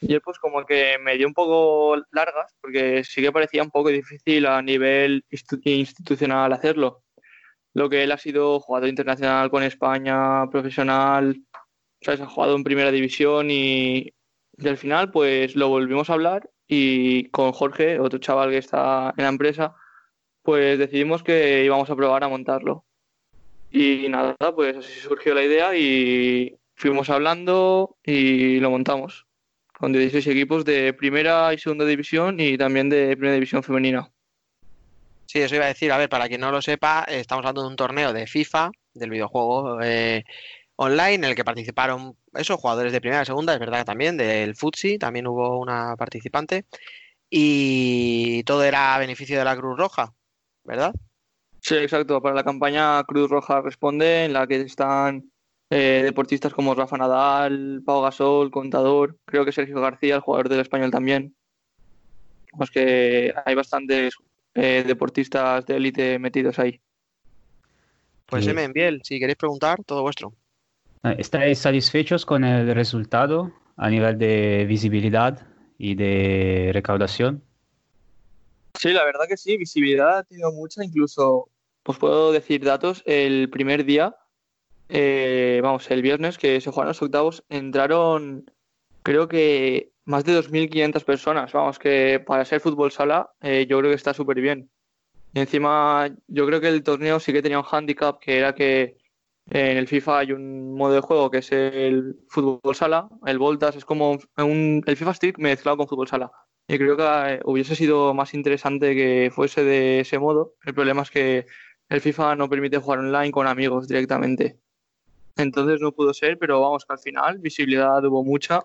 Y él pues como que me dio un poco largas, porque sí que parecía un poco difícil a nivel institu- institucional hacerlo. Lo que él ha sido jugador internacional con España, profesional, ¿sabes? ha jugado en primera división y, y al final pues lo volvimos a hablar y con Jorge, otro chaval que está en la empresa, pues decidimos que íbamos a probar a montarlo. Y nada, pues así surgió la idea y fuimos hablando y lo montamos con 16 equipos de primera y segunda división y también de primera división femenina. Sí, eso iba a decir, a ver, para quien no lo sepa, estamos hablando de un torneo de FIFA, del videojuego eh, online, en el que participaron esos jugadores de primera y segunda, es verdad que también, del FUTSI, también hubo una participante, y todo era a beneficio de la Cruz Roja, ¿verdad? Sí, exacto. Para la campaña Cruz Roja Responde, en la que están eh, deportistas como Rafa Nadal, Pau Gasol, Contador, creo que Sergio García, el jugador del español también. Pues que hay bastantes eh, deportistas de élite metidos ahí. Pues Sí. M. Biel, si queréis preguntar, todo vuestro. Ah, ¿Estáis satisfechos con el resultado a nivel de visibilidad y de recaudación? Sí, la verdad que sí, visibilidad ha tenido mucha, incluso, pues puedo decir datos, el primer día, eh, vamos, el viernes que se jugaron los octavos, entraron creo que más de 2.500 personas, vamos, que para ser fútbol sala eh, yo creo que está súper bien. Y encima yo creo que el torneo sí que tenía un handicap, que era que en el FIFA hay un modo de juego que es el fútbol sala, el Voltas, es como un, el FIFA Stick mezclado con fútbol sala. Y creo que eh, hubiese sido más interesante que fuese de ese modo. El problema es que el FIFA no permite jugar online con amigos directamente. Entonces no pudo ser, pero vamos que al final visibilidad hubo mucha.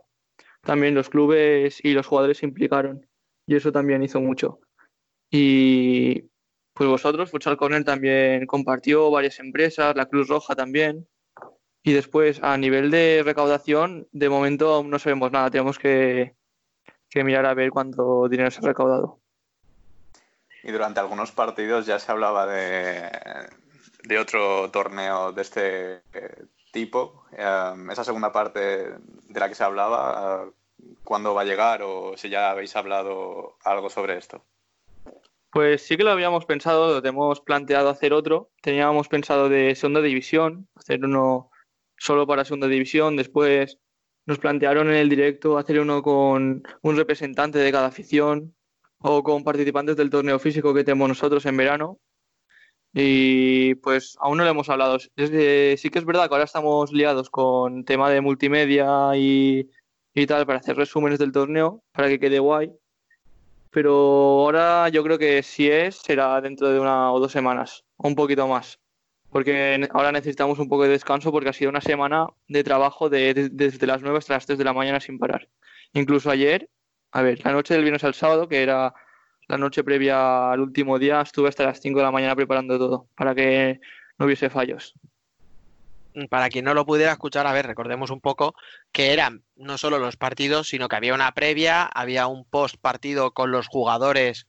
También los clubes y los jugadores se implicaron. Y eso también hizo mucho. Y pues vosotros, Futsal Corner también compartió varias empresas, la Cruz Roja también. Y después, a nivel de recaudación, de momento no sabemos nada. Tenemos que, mirar a ver cuánto dinero se ha recaudado. Y durante algunos partidos ya se hablaba de, otro torneo de este eh, tipo. Eh, esa segunda parte de la que se hablaba, eh, ¿cuándo va a llegar o si ya habéis hablado algo sobre esto? Pues sí que lo habíamos pensado, lo tenemos planteado hacer otro. Teníamos pensado de segunda división, hacer uno solo para segunda división. Después nos plantearon en el directo hacer uno con un representante de cada afición o con participantes del torneo físico que tenemos nosotros en verano. Y pues aún no lo hemos hablado. Sí que es verdad que ahora estamos liados con tema de multimedia y, y tal para hacer resúmenes del torneo, para que quede guay. Pero ahora yo creo que si es, será dentro de una o dos semanas, o un poquito más. Porque ahora necesitamos un poco de descanso porque ha sido una semana de trabajo de, de- desde las 9 hasta las 3 de la mañana sin parar. Incluso ayer, a ver, la noche del viernes al sábado, que era la noche previa al último día, estuve hasta las 5 de la mañana preparando todo para que no hubiese fallos. Para quien no lo pudiera escuchar, a ver, recordemos un poco que eran no solo los partidos, sino que había una previa, había un post partido con los jugadores,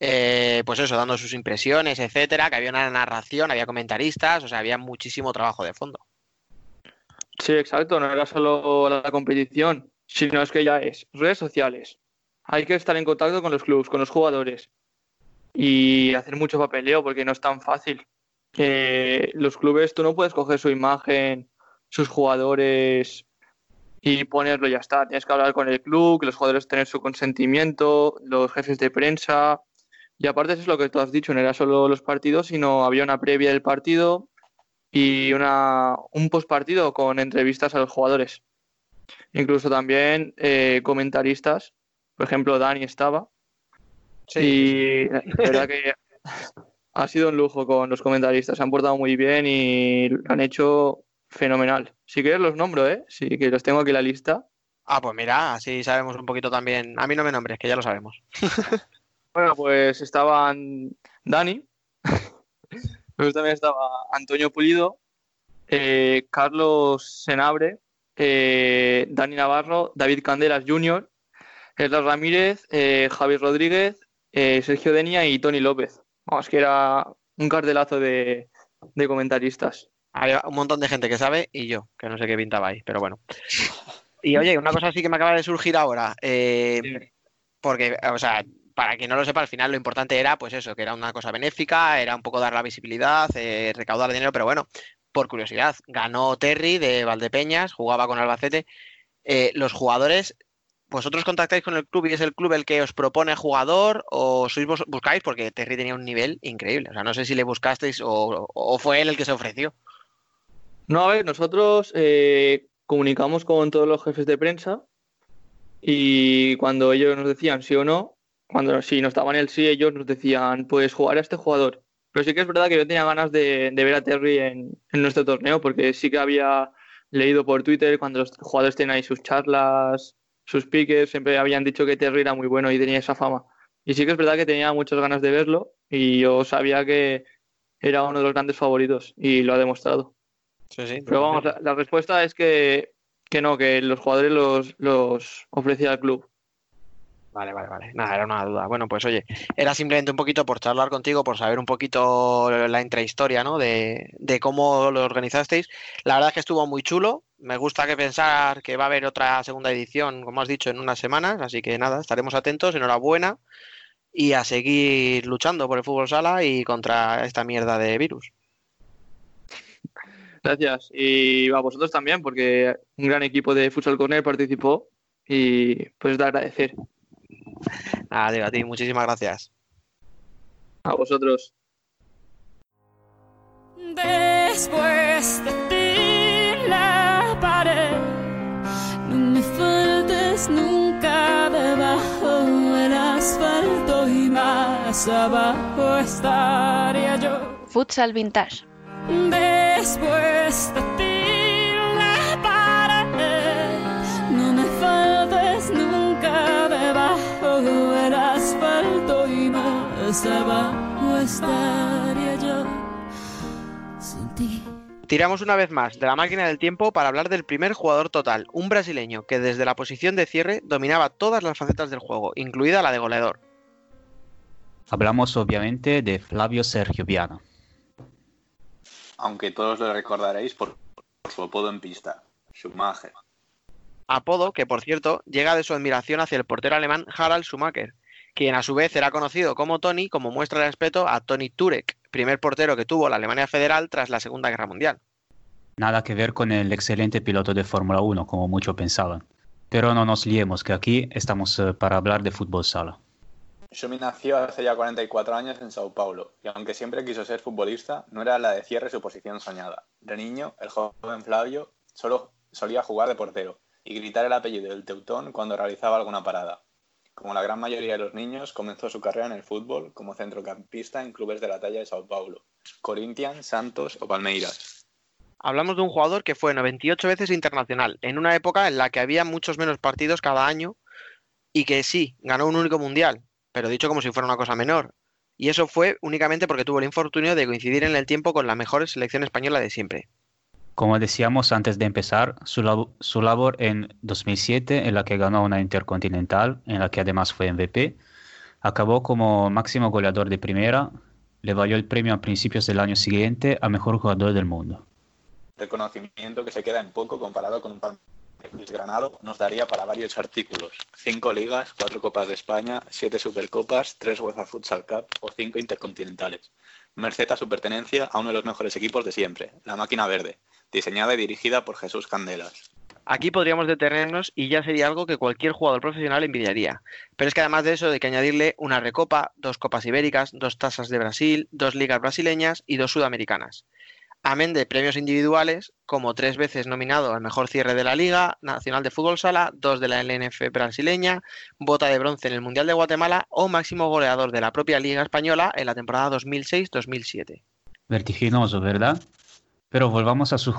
eh, pues eso, dando sus impresiones, etcétera, que había una narración, había comentaristas, o sea, había muchísimo trabajo de fondo. Sí, exacto, no era solo la competición, sino es que ya es redes sociales. Hay que estar en contacto con los clubes, con los jugadores y hacer mucho papeleo porque no es tan fácil. Eh, los clubes, tú no puedes coger su imagen, sus jugadores y ponerlo ya está. Tienes que hablar con el club, que los jugadores tener su consentimiento, los jefes de prensa. Y aparte eso es lo que tú has dicho, no era solo los partidos, sino había una previa del partido y una, un postpartido con entrevistas a los jugadores. Incluso también eh, comentaristas. Por ejemplo, Dani estaba. Y la verdad que ha sido un lujo con los comentaristas. Se han portado muy bien y lo han hecho fenomenal. Si quieres los nombro, ¿eh? Sí, que los tengo aquí en la lista. Ah, pues mira, así sabemos un poquito también. A mí no me nombres, que ya lo sabemos. Bueno, pues estaban Dani, luego también estaba Antonio Pulido, eh, Carlos Senabre, eh, Dani Navarro, David Candelas Jr., Erlas Ramírez, eh, Javi Rodríguez, eh, Sergio Denia y Tony López. Vamos, que era un cartelazo de, de comentaristas. Había un montón de gente que sabe y yo, que no sé qué pintaba ahí, pero bueno. Y oye, una cosa así que me acaba de surgir ahora, eh, porque, o sea, para quien no lo sepa, al final lo importante era, pues eso, que era una cosa benéfica, era un poco dar la visibilidad, eh, recaudar dinero, pero bueno, por curiosidad, ganó Terry de Valdepeñas, jugaba con Albacete. Eh, los jugadores, ¿vosotros contactáis con el club y es el club el que os propone jugador o sois vos buscáis? Porque Terry tenía un nivel increíble, o sea, no sé si le buscasteis o, o fue él el que se ofreció. No, a ver, nosotros eh, comunicamos con todos los jefes de prensa y cuando ellos nos decían sí o no, cuando si nos daban el sí, ellos nos decían, pues jugar a este jugador. Pero sí que es verdad que yo tenía ganas de, de ver a Terry en, en nuestro torneo, porque sí que había leído por Twitter cuando los jugadores tenían ahí sus charlas, sus piques, siempre habían dicho que Terry era muy bueno y tenía esa fama. Y sí que es verdad que tenía muchas ganas de verlo y yo sabía que era uno de los grandes favoritos y lo ha demostrado. Sí, sí. Pero vamos, la, la respuesta es que, que no, que los jugadores los, los ofrecía el club. Vale, vale, vale. Nada, era una duda. Bueno, pues oye, era simplemente un poquito por charlar contigo, por saber un poquito la intrahistoria, ¿no? De, de cómo lo organizasteis. La verdad es que estuvo muy chulo. Me gusta que pensar que va a haber otra segunda edición, como has dicho, en unas semanas. Así que nada, estaremos atentos. Enhorabuena. Y a seguir luchando por el fútbol sala y contra esta mierda de virus. Gracias. Y a vosotros también, porque un gran equipo de Futsal Corner participó y pues de agradecer. Digo, a ti, muchísimas gracias. A vosotros. Después de ti la no me faltes nunca debajo del asfalto y más abajo estaría yo. Futsal Vintage. Después de ti la pared, no me faltes nunca debajo del asfalto y más abajo estaría Tiramos una vez más de la máquina del tiempo para hablar del primer jugador total, un brasileño que desde la posición de cierre dominaba todas las facetas del juego, incluida la de goleador. Hablamos obviamente de Flavio Sergio Viana. Aunque todos lo recordaréis por, por su apodo en pista, Schumacher. Apodo que, por cierto, llega de su admiración hacia el portero alemán Harald Schumacher, quien a su vez era conocido como Tony como muestra de respeto a Tony Turek, primer portero que tuvo la Alemania Federal tras la Segunda Guerra Mundial. Nada que ver con el excelente piloto de Fórmula 1, como muchos pensaban. Pero no nos liemos, que aquí estamos eh, para hablar de fútbol sala. Schumi nació hace ya 44 años en Sao Paulo y aunque siempre quiso ser futbolista, no era la de cierre su posición soñada. De niño, el joven Flavio solo solía jugar de portero y gritar el apellido del Teutón cuando realizaba alguna parada. Como la gran mayoría de los niños, comenzó su carrera en el fútbol como centrocampista en clubes de la talla de Sao Paulo, Corinthians, Santos o Palmeiras. Hablamos de un jugador que fue 98 veces internacional, en una época en la que había muchos menos partidos cada año y que sí, ganó un único mundial, pero dicho como si fuera una cosa menor. Y eso fue únicamente porque tuvo el infortunio de coincidir en el tiempo con la mejor selección española de siempre. Como decíamos antes de empezar, su, lab- su labor en 2007, en la que ganó una intercontinental, en la que además fue MVP, acabó como máximo goleador de primera, le valió el premio a principios del año siguiente a mejor jugador del mundo. Reconocimiento que se queda en poco comparado con un Palmeiras Granado nos daría para varios artículos. Cinco ligas, cuatro copas de España, siete supercopas, tres UEFA Futsal Cup o cinco intercontinentales. Merced a su pertenencia a uno de los mejores equipos de siempre, la Máquina Verde, diseñada y dirigida por Jesús Candelas. Aquí podríamos detenernos y ya sería algo que cualquier jugador profesional envidiaría. Pero es que además de eso hay que añadirle una recopa, dos copas ibéricas, dos tasas de Brasil, dos ligas brasileñas y dos sudamericanas. Amén de premios individuales, como tres veces nominado al mejor cierre de la Liga Nacional de Fútbol Sala, dos de la LNF brasileña, bota de bronce en el Mundial de Guatemala o máximo goleador de la propia Liga Española en la temporada 2006-2007. Vertiginoso, ¿verdad? Pero volvamos a sus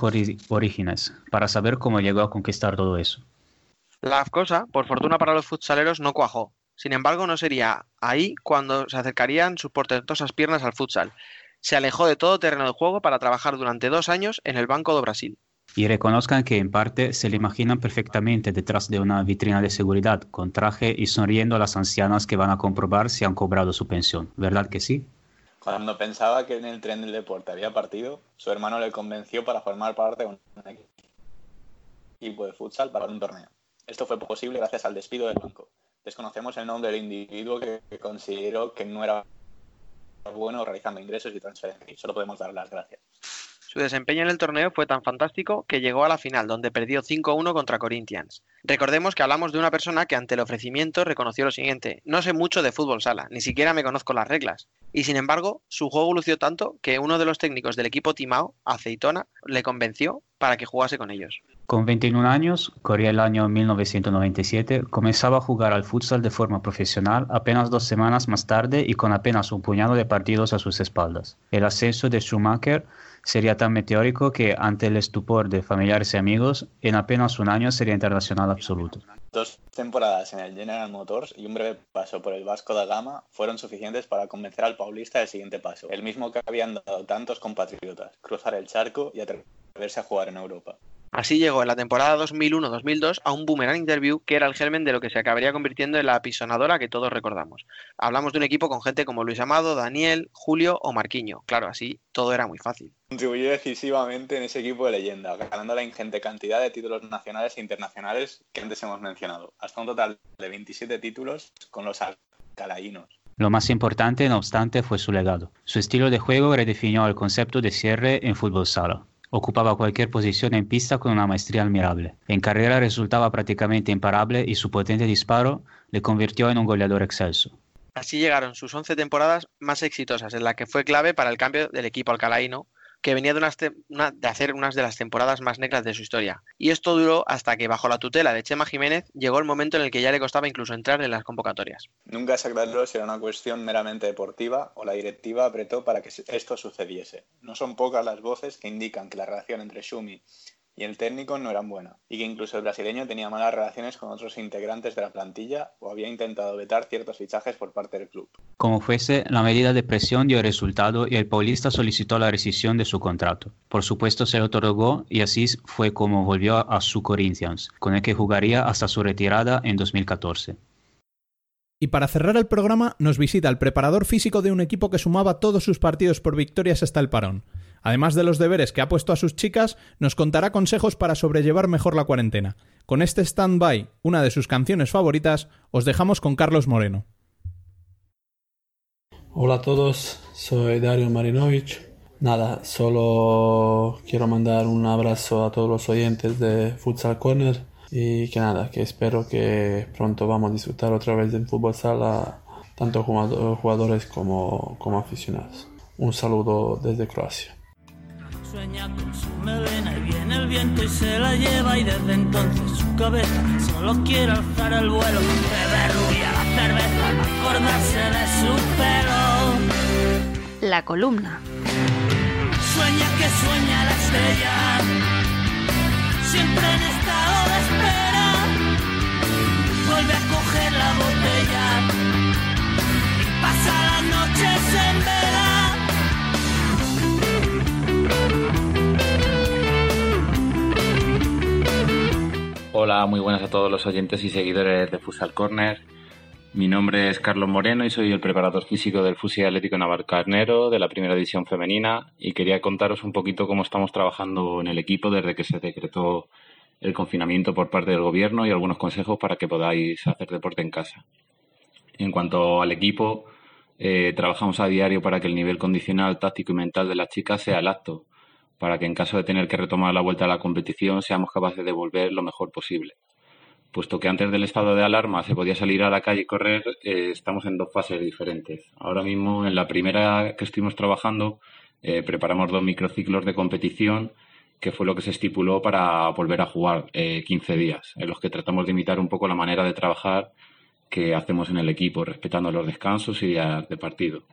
orígenes, para saber cómo llegó a conquistar todo eso. La cosa, por fortuna para los futsaleros, no cuajó. Sin embargo, no sería ahí cuando se acercarían sus portentosas piernas al futsal. Se alejó de todo terreno de juego para trabajar durante dos años en el Banco do Brasil. Y reconozcan que en parte se le imaginan perfectamente detrás de una vitrina de seguridad, con traje y sonriendo a las ancianas que van a comprobar si han cobrado su pensión. ¿Verdad que sí? Cuando pensaba que en el tren del deporte había partido, su hermano le convenció para formar parte de un equipo de futsal para un torneo. Esto fue posible gracias al despido del banco. Desconocemos el nombre del individuo que, consideró que no era bueno realizando ingresos y transferencias. Solo podemos dar las gracias. Su desempeño en el torneo fue tan fantástico que llegó a la final, donde perdió 5-1 contra Corinthians. Recordemos que hablamos de una persona que ante el ofrecimiento reconoció lo siguiente, no sé mucho de fútbol sala, ni siquiera me conozco las reglas. Y sin embargo, su juego lució tanto que uno de los técnicos del equipo Timao, Aceitona, le convenció para que jugase con ellos. Con 21 años, corría el año 1997, comenzaba a jugar al futsal de forma profesional apenas dos semanas más tarde y con apenas un puñado de partidos a sus espaldas. El ascenso de Schumacher sería tan meteórico que, ante el estupor de familiares y amigos, en apenas un año sería internacional absoluto. Dos temporadas en el General Motors y un breve paso por el Vasco da Gama fueron suficientes para convencer al paulista del siguiente paso, el mismo que habían dado tantos compatriotas, cruzar el charco y atreverse a jugar en Europa. Así llegó en la temporada 2001-2002 a un boomerang interview que era el germen de lo que se acabaría convirtiendo en la apisonadora que todos recordamos. Hablamos de un equipo con gente como Luis Amado, Daniel, Julio o Marquiño. Claro, así todo era muy fácil. Contribuyó decisivamente en ese equipo de leyenda, ganando la ingente cantidad de títulos nacionales e internacionales que antes hemos mencionado, hasta un total de 27 títulos con los alcalaínos. Lo más importante, no obstante, fue su legado. Su estilo de juego redefinió el concepto de cierre en fútbol sala. Ocupaba cualquier posición en pista con una maestría admirable. En carrera resultaba prácticamente imparable y su potente disparo le convirtió en un goleador excelso. Así llegaron sus 11 temporadas más exitosas, en la que fue clave para el cambio del equipo alcalaíno, que venía de, de, hacer unas de las temporadas más negras de su historia. Y esto duró hasta que, bajo la tutela de Chema Jiménez, llegó el momento en el que ya le costaba incluso entrar en las convocatorias. Nunca se aclaró si era una cuestión meramente deportiva o la directiva apretó para que esto sucediese. No son pocas las voces que indican que la relación entre Shumi y el técnico no eran buenas, y que incluso el brasileño tenía malas relaciones con otros integrantes de la plantilla o había intentado vetar ciertos fichajes por parte del club. Como fuese, la medida de presión dio resultado y el paulista solicitó la rescisión de su contrato. Por supuesto se lo otorgó y así fue como volvió a su Corinthians, con el que jugaría hasta su retirada en 2014. Y para cerrar el programa nos visita el preparador físico de un equipo que sumaba todos sus partidos por victorias hasta el parón. Además de los deberes que ha puesto a sus chicas, nos contará consejos para sobrellevar mejor la cuarentena. Con este stand-by, una de sus canciones favoritas, os dejamos con Carlos Moreno. Hola a todos, soy Dario Marinovich. Nada, solo quiero mandar un abrazo a todos los oyentes de Futsal Corner y que nada, que espero que pronto vamos a disfrutar otra vez del fútbol sala, tanto jugadores como, como aficionados. Un saludo desde Croacia. Sueña con su melena y viene el viento y se la lleva y desde entonces su cabeza solo quiere alzar el vuelo, beber rubia la cerveza, acordarse de su pelo. La columna. Sueña que sueña la estrella, siempre en estado de espera, vuelve a coger la botella y pasa las noches en vela. Hola, muy buenas a todos los oyentes y seguidores de Futsal Corner. Mi nombre es Carlos Moreno y soy el preparador físico del Fusil Atlético Navarcarnero de la primera división femenina y quería contaros un poquito cómo estamos trabajando en el equipo desde que se decretó el confinamiento por parte del gobierno y algunos consejos para que podáis hacer deporte en casa. En cuanto al equipo, eh, trabajamos a diario para que el nivel condicional, táctico y mental de las chicas sea el acto, para que en caso de tener que retomar la vuelta a la competición seamos capaces de volver lo mejor posible. Puesto que antes del estado de alarma se podía salir a la calle y correr, eh, estamos en dos fases diferentes. Ahora mismo, en la primera que estuvimos trabajando, eh, preparamos dos microciclos de competición, que fue lo que se estipuló para volver a jugar 15 eh, días, en los que tratamos de imitar un poco la manera de trabajar que hacemos en el equipo, respetando los descansos y días de partido.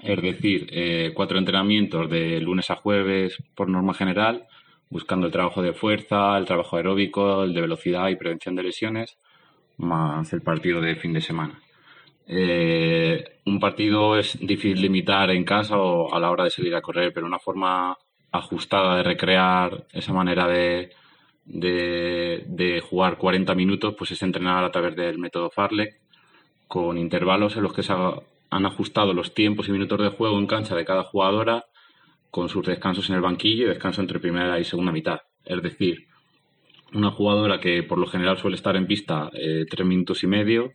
Es decir, eh, cuatro entrenamientos de lunes a jueves por norma general, buscando el trabajo de fuerza, el trabajo aeróbico, el de velocidad y prevención de lesiones, más el partido de fin de semana. Eh, un partido es difícil de imitar en casa o a la hora de salir a correr, pero una forma ajustada de recrear esa manera de, de, de jugar 40 minutos pues es entrenar a través del método Farlek con intervalos en los que se han ajustado los tiempos y minutos de juego en cancha de cada jugadora con sus descansos en el banquillo y descanso entre primera y segunda mitad. Es decir, una jugadora que por lo general suele estar en pista eh, tres minutos y medio,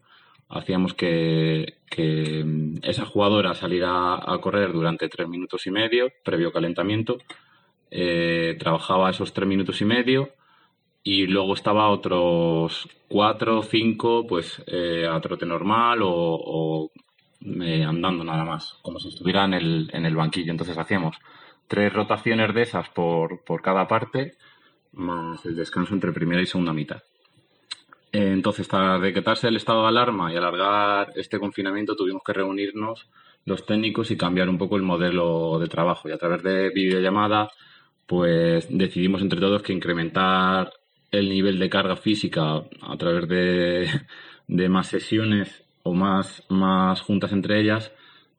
hacíamos que, mm, esa jugadora saliera a correr durante tres minutos y medio, previo calentamiento, eh, trabajaba esos tres minutos y medio y luego estaba otros cuatro o cinco pues eh, a trote normal o eh, andando nada más, como si estuviera en el, en el banquillo. Entonces hacíamos tres rotaciones de esas por, por cada parte, más el descanso entre primera y segunda mitad. Entonces, para decretarse el estado de alarma y alargar este confinamiento, tuvimos que reunirnos los técnicos y cambiar un poco el modelo de trabajo. Y a través de videollamada, pues decidimos entre todos que incrementar el nivel de carga física a través de, de más sesiones o más, más juntas entre ellas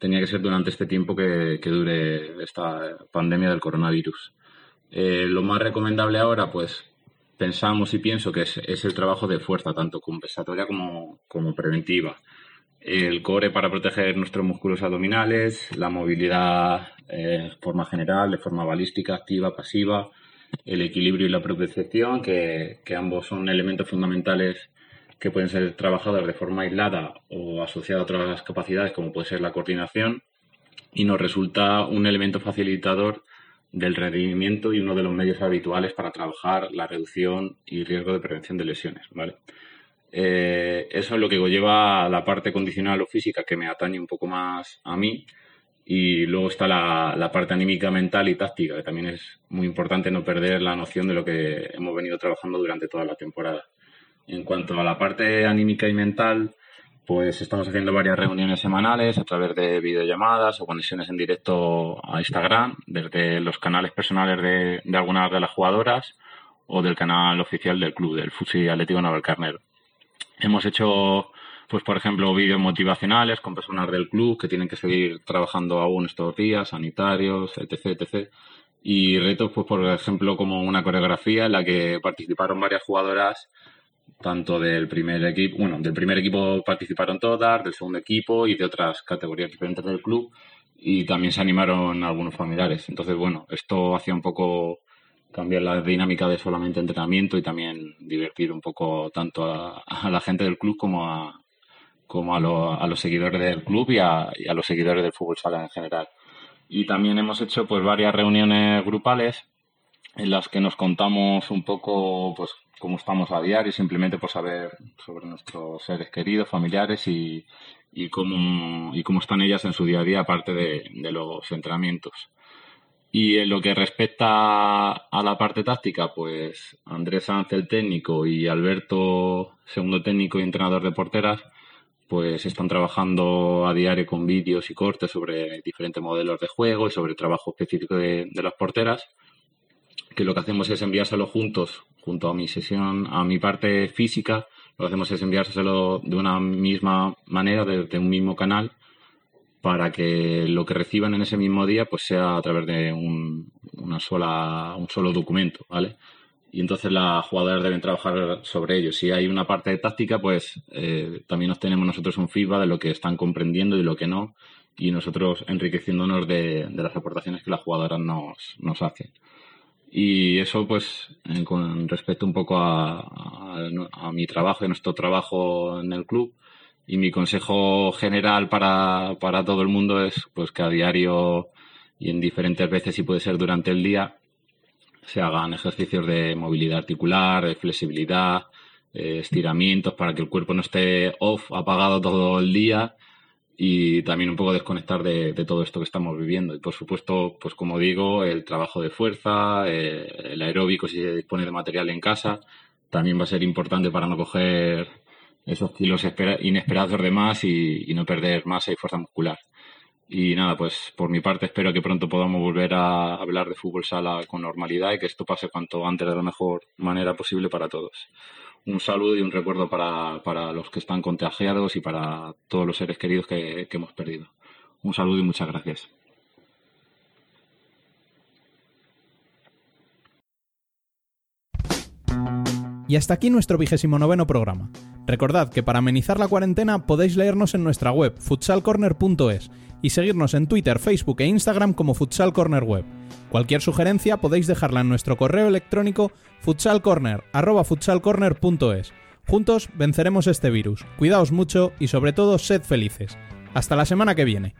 tenía que ser durante este tiempo que, dure esta pandemia del coronavirus. Eh, lo más recomendable ahora, pues pensamos y pienso que es, el trabajo de fuerza, tanto compensatoria como, como preventiva. El core para proteger nuestros músculos abdominales, la movilidad eh, forma general, de forma balística, activa, pasiva, el equilibrio y la propiocepción, que, que ambos son elementos fundamentales que pueden ser trabajados de forma aislada o asociada a otras capacidades, como puede ser la coordinación, y nos resulta un elemento facilitador del rendimiento y uno de los medios habituales para trabajar la reducción y riesgo de prevención de lesiones. ¿vale? Eh, eso es lo que lleva a la parte condicional o física que me atañe un poco más a mí. Y luego está la, parte anímica, mental y táctica, que también es muy importante no perder la noción de lo que hemos venido trabajando durante toda la temporada. En cuanto a la parte anímica y mental, pues estamos haciendo varias reuniones semanales a través de videollamadas o conexiones en directo a Instagram, desde los canales personales de, algunas de las jugadoras o del canal oficial del club, del Fusi Atlético Navalcarnero. Hemos hecho, pues por ejemplo, vídeos motivacionales con personas del club que tienen que seguir trabajando aún estos días, sanitarios, etc, etc. Y retos, pues por ejemplo, como una coreografía en la que participaron varias jugadoras tanto del primer equipo, bueno, del primer equipo participaron todas, del segundo equipo y de otras categorías diferentes del club y también se animaron algunos familiares. Entonces, bueno, esto hacía un poco cambiar la dinámica de solamente entrenamiento y también divertir un poco tanto a, la gente del club como a como a, los seguidores del club y a, y a los seguidores del fútbol sala en general. Y también hemos hecho pues varias reuniones grupales en las que nos contamos un poco pues cómo estamos a diario, simplemente por saber sobre nuestros seres queridos, familiares y, y, cómo, y cómo están ellas en su día a día, aparte de, los entrenamientos. Y en lo que respecta a la parte táctica, pues Andrés Sánchez, el técnico, y Alberto, segundo técnico y entrenador de porteras, pues están trabajando a diario con vídeos y cortes sobre diferentes modelos de juego y sobre el trabajo específico de, de las porteras que lo que hacemos es enviárselo juntos, junto a mi sesión, a mi parte física, lo que hacemos es enviárselo de una misma manera, desde un mismo canal, para que lo que reciban en ese mismo día pues sea a través de un, una sola, un solo documento, ¿vale? Y entonces las jugadoras deben trabajar sobre ello. Si hay una parte de táctica, pues eh, también obtenemos nosotros un feedback de lo que están comprendiendo y lo que no, y nosotros enriqueciéndonos de, de las aportaciones que las jugadoras nos, nos hacen. Y eso, pues, con respecto un poco a, a, mi trabajo y nuestro trabajo en el club. Y mi consejo general para, para todo el mundo es pues que a diario y en diferentes veces, si puede ser durante el día, se hagan ejercicios de movilidad articular, de flexibilidad, estiramientos para que el cuerpo no esté off, apagado todo el día y también un poco desconectar de, todo esto que estamos viviendo. Y por supuesto, pues como digo, el trabajo de fuerza, eh, el aeróbico si se dispone de material en casa, también va a ser importante para no coger esos kilos inesperados de más y, no perder masa y fuerza muscular. Y nada, pues por mi parte espero que pronto podamos volver a hablar de fútbol sala con normalidad y que esto pase cuanto antes de la mejor manera posible para todos un saludo y un recuerdo para, para, los que están contagiados y para todos los seres queridos que, que hemos perdido. Un saludo y muchas gracias. Y hasta aquí nuestro vigésimo noveno programa. Recordad que para amenizar la cuarentena podéis leernos en nuestra web futsalcorner.es y seguirnos en Twitter, Facebook e Instagram como Futsal Corner Web. Cualquier sugerencia podéis dejarla en nuestro correo electrónico futsalcorner@futsalcorner.es. Juntos venceremos este virus. Cuidaos mucho y sobre todo sed felices. Hasta la semana que viene.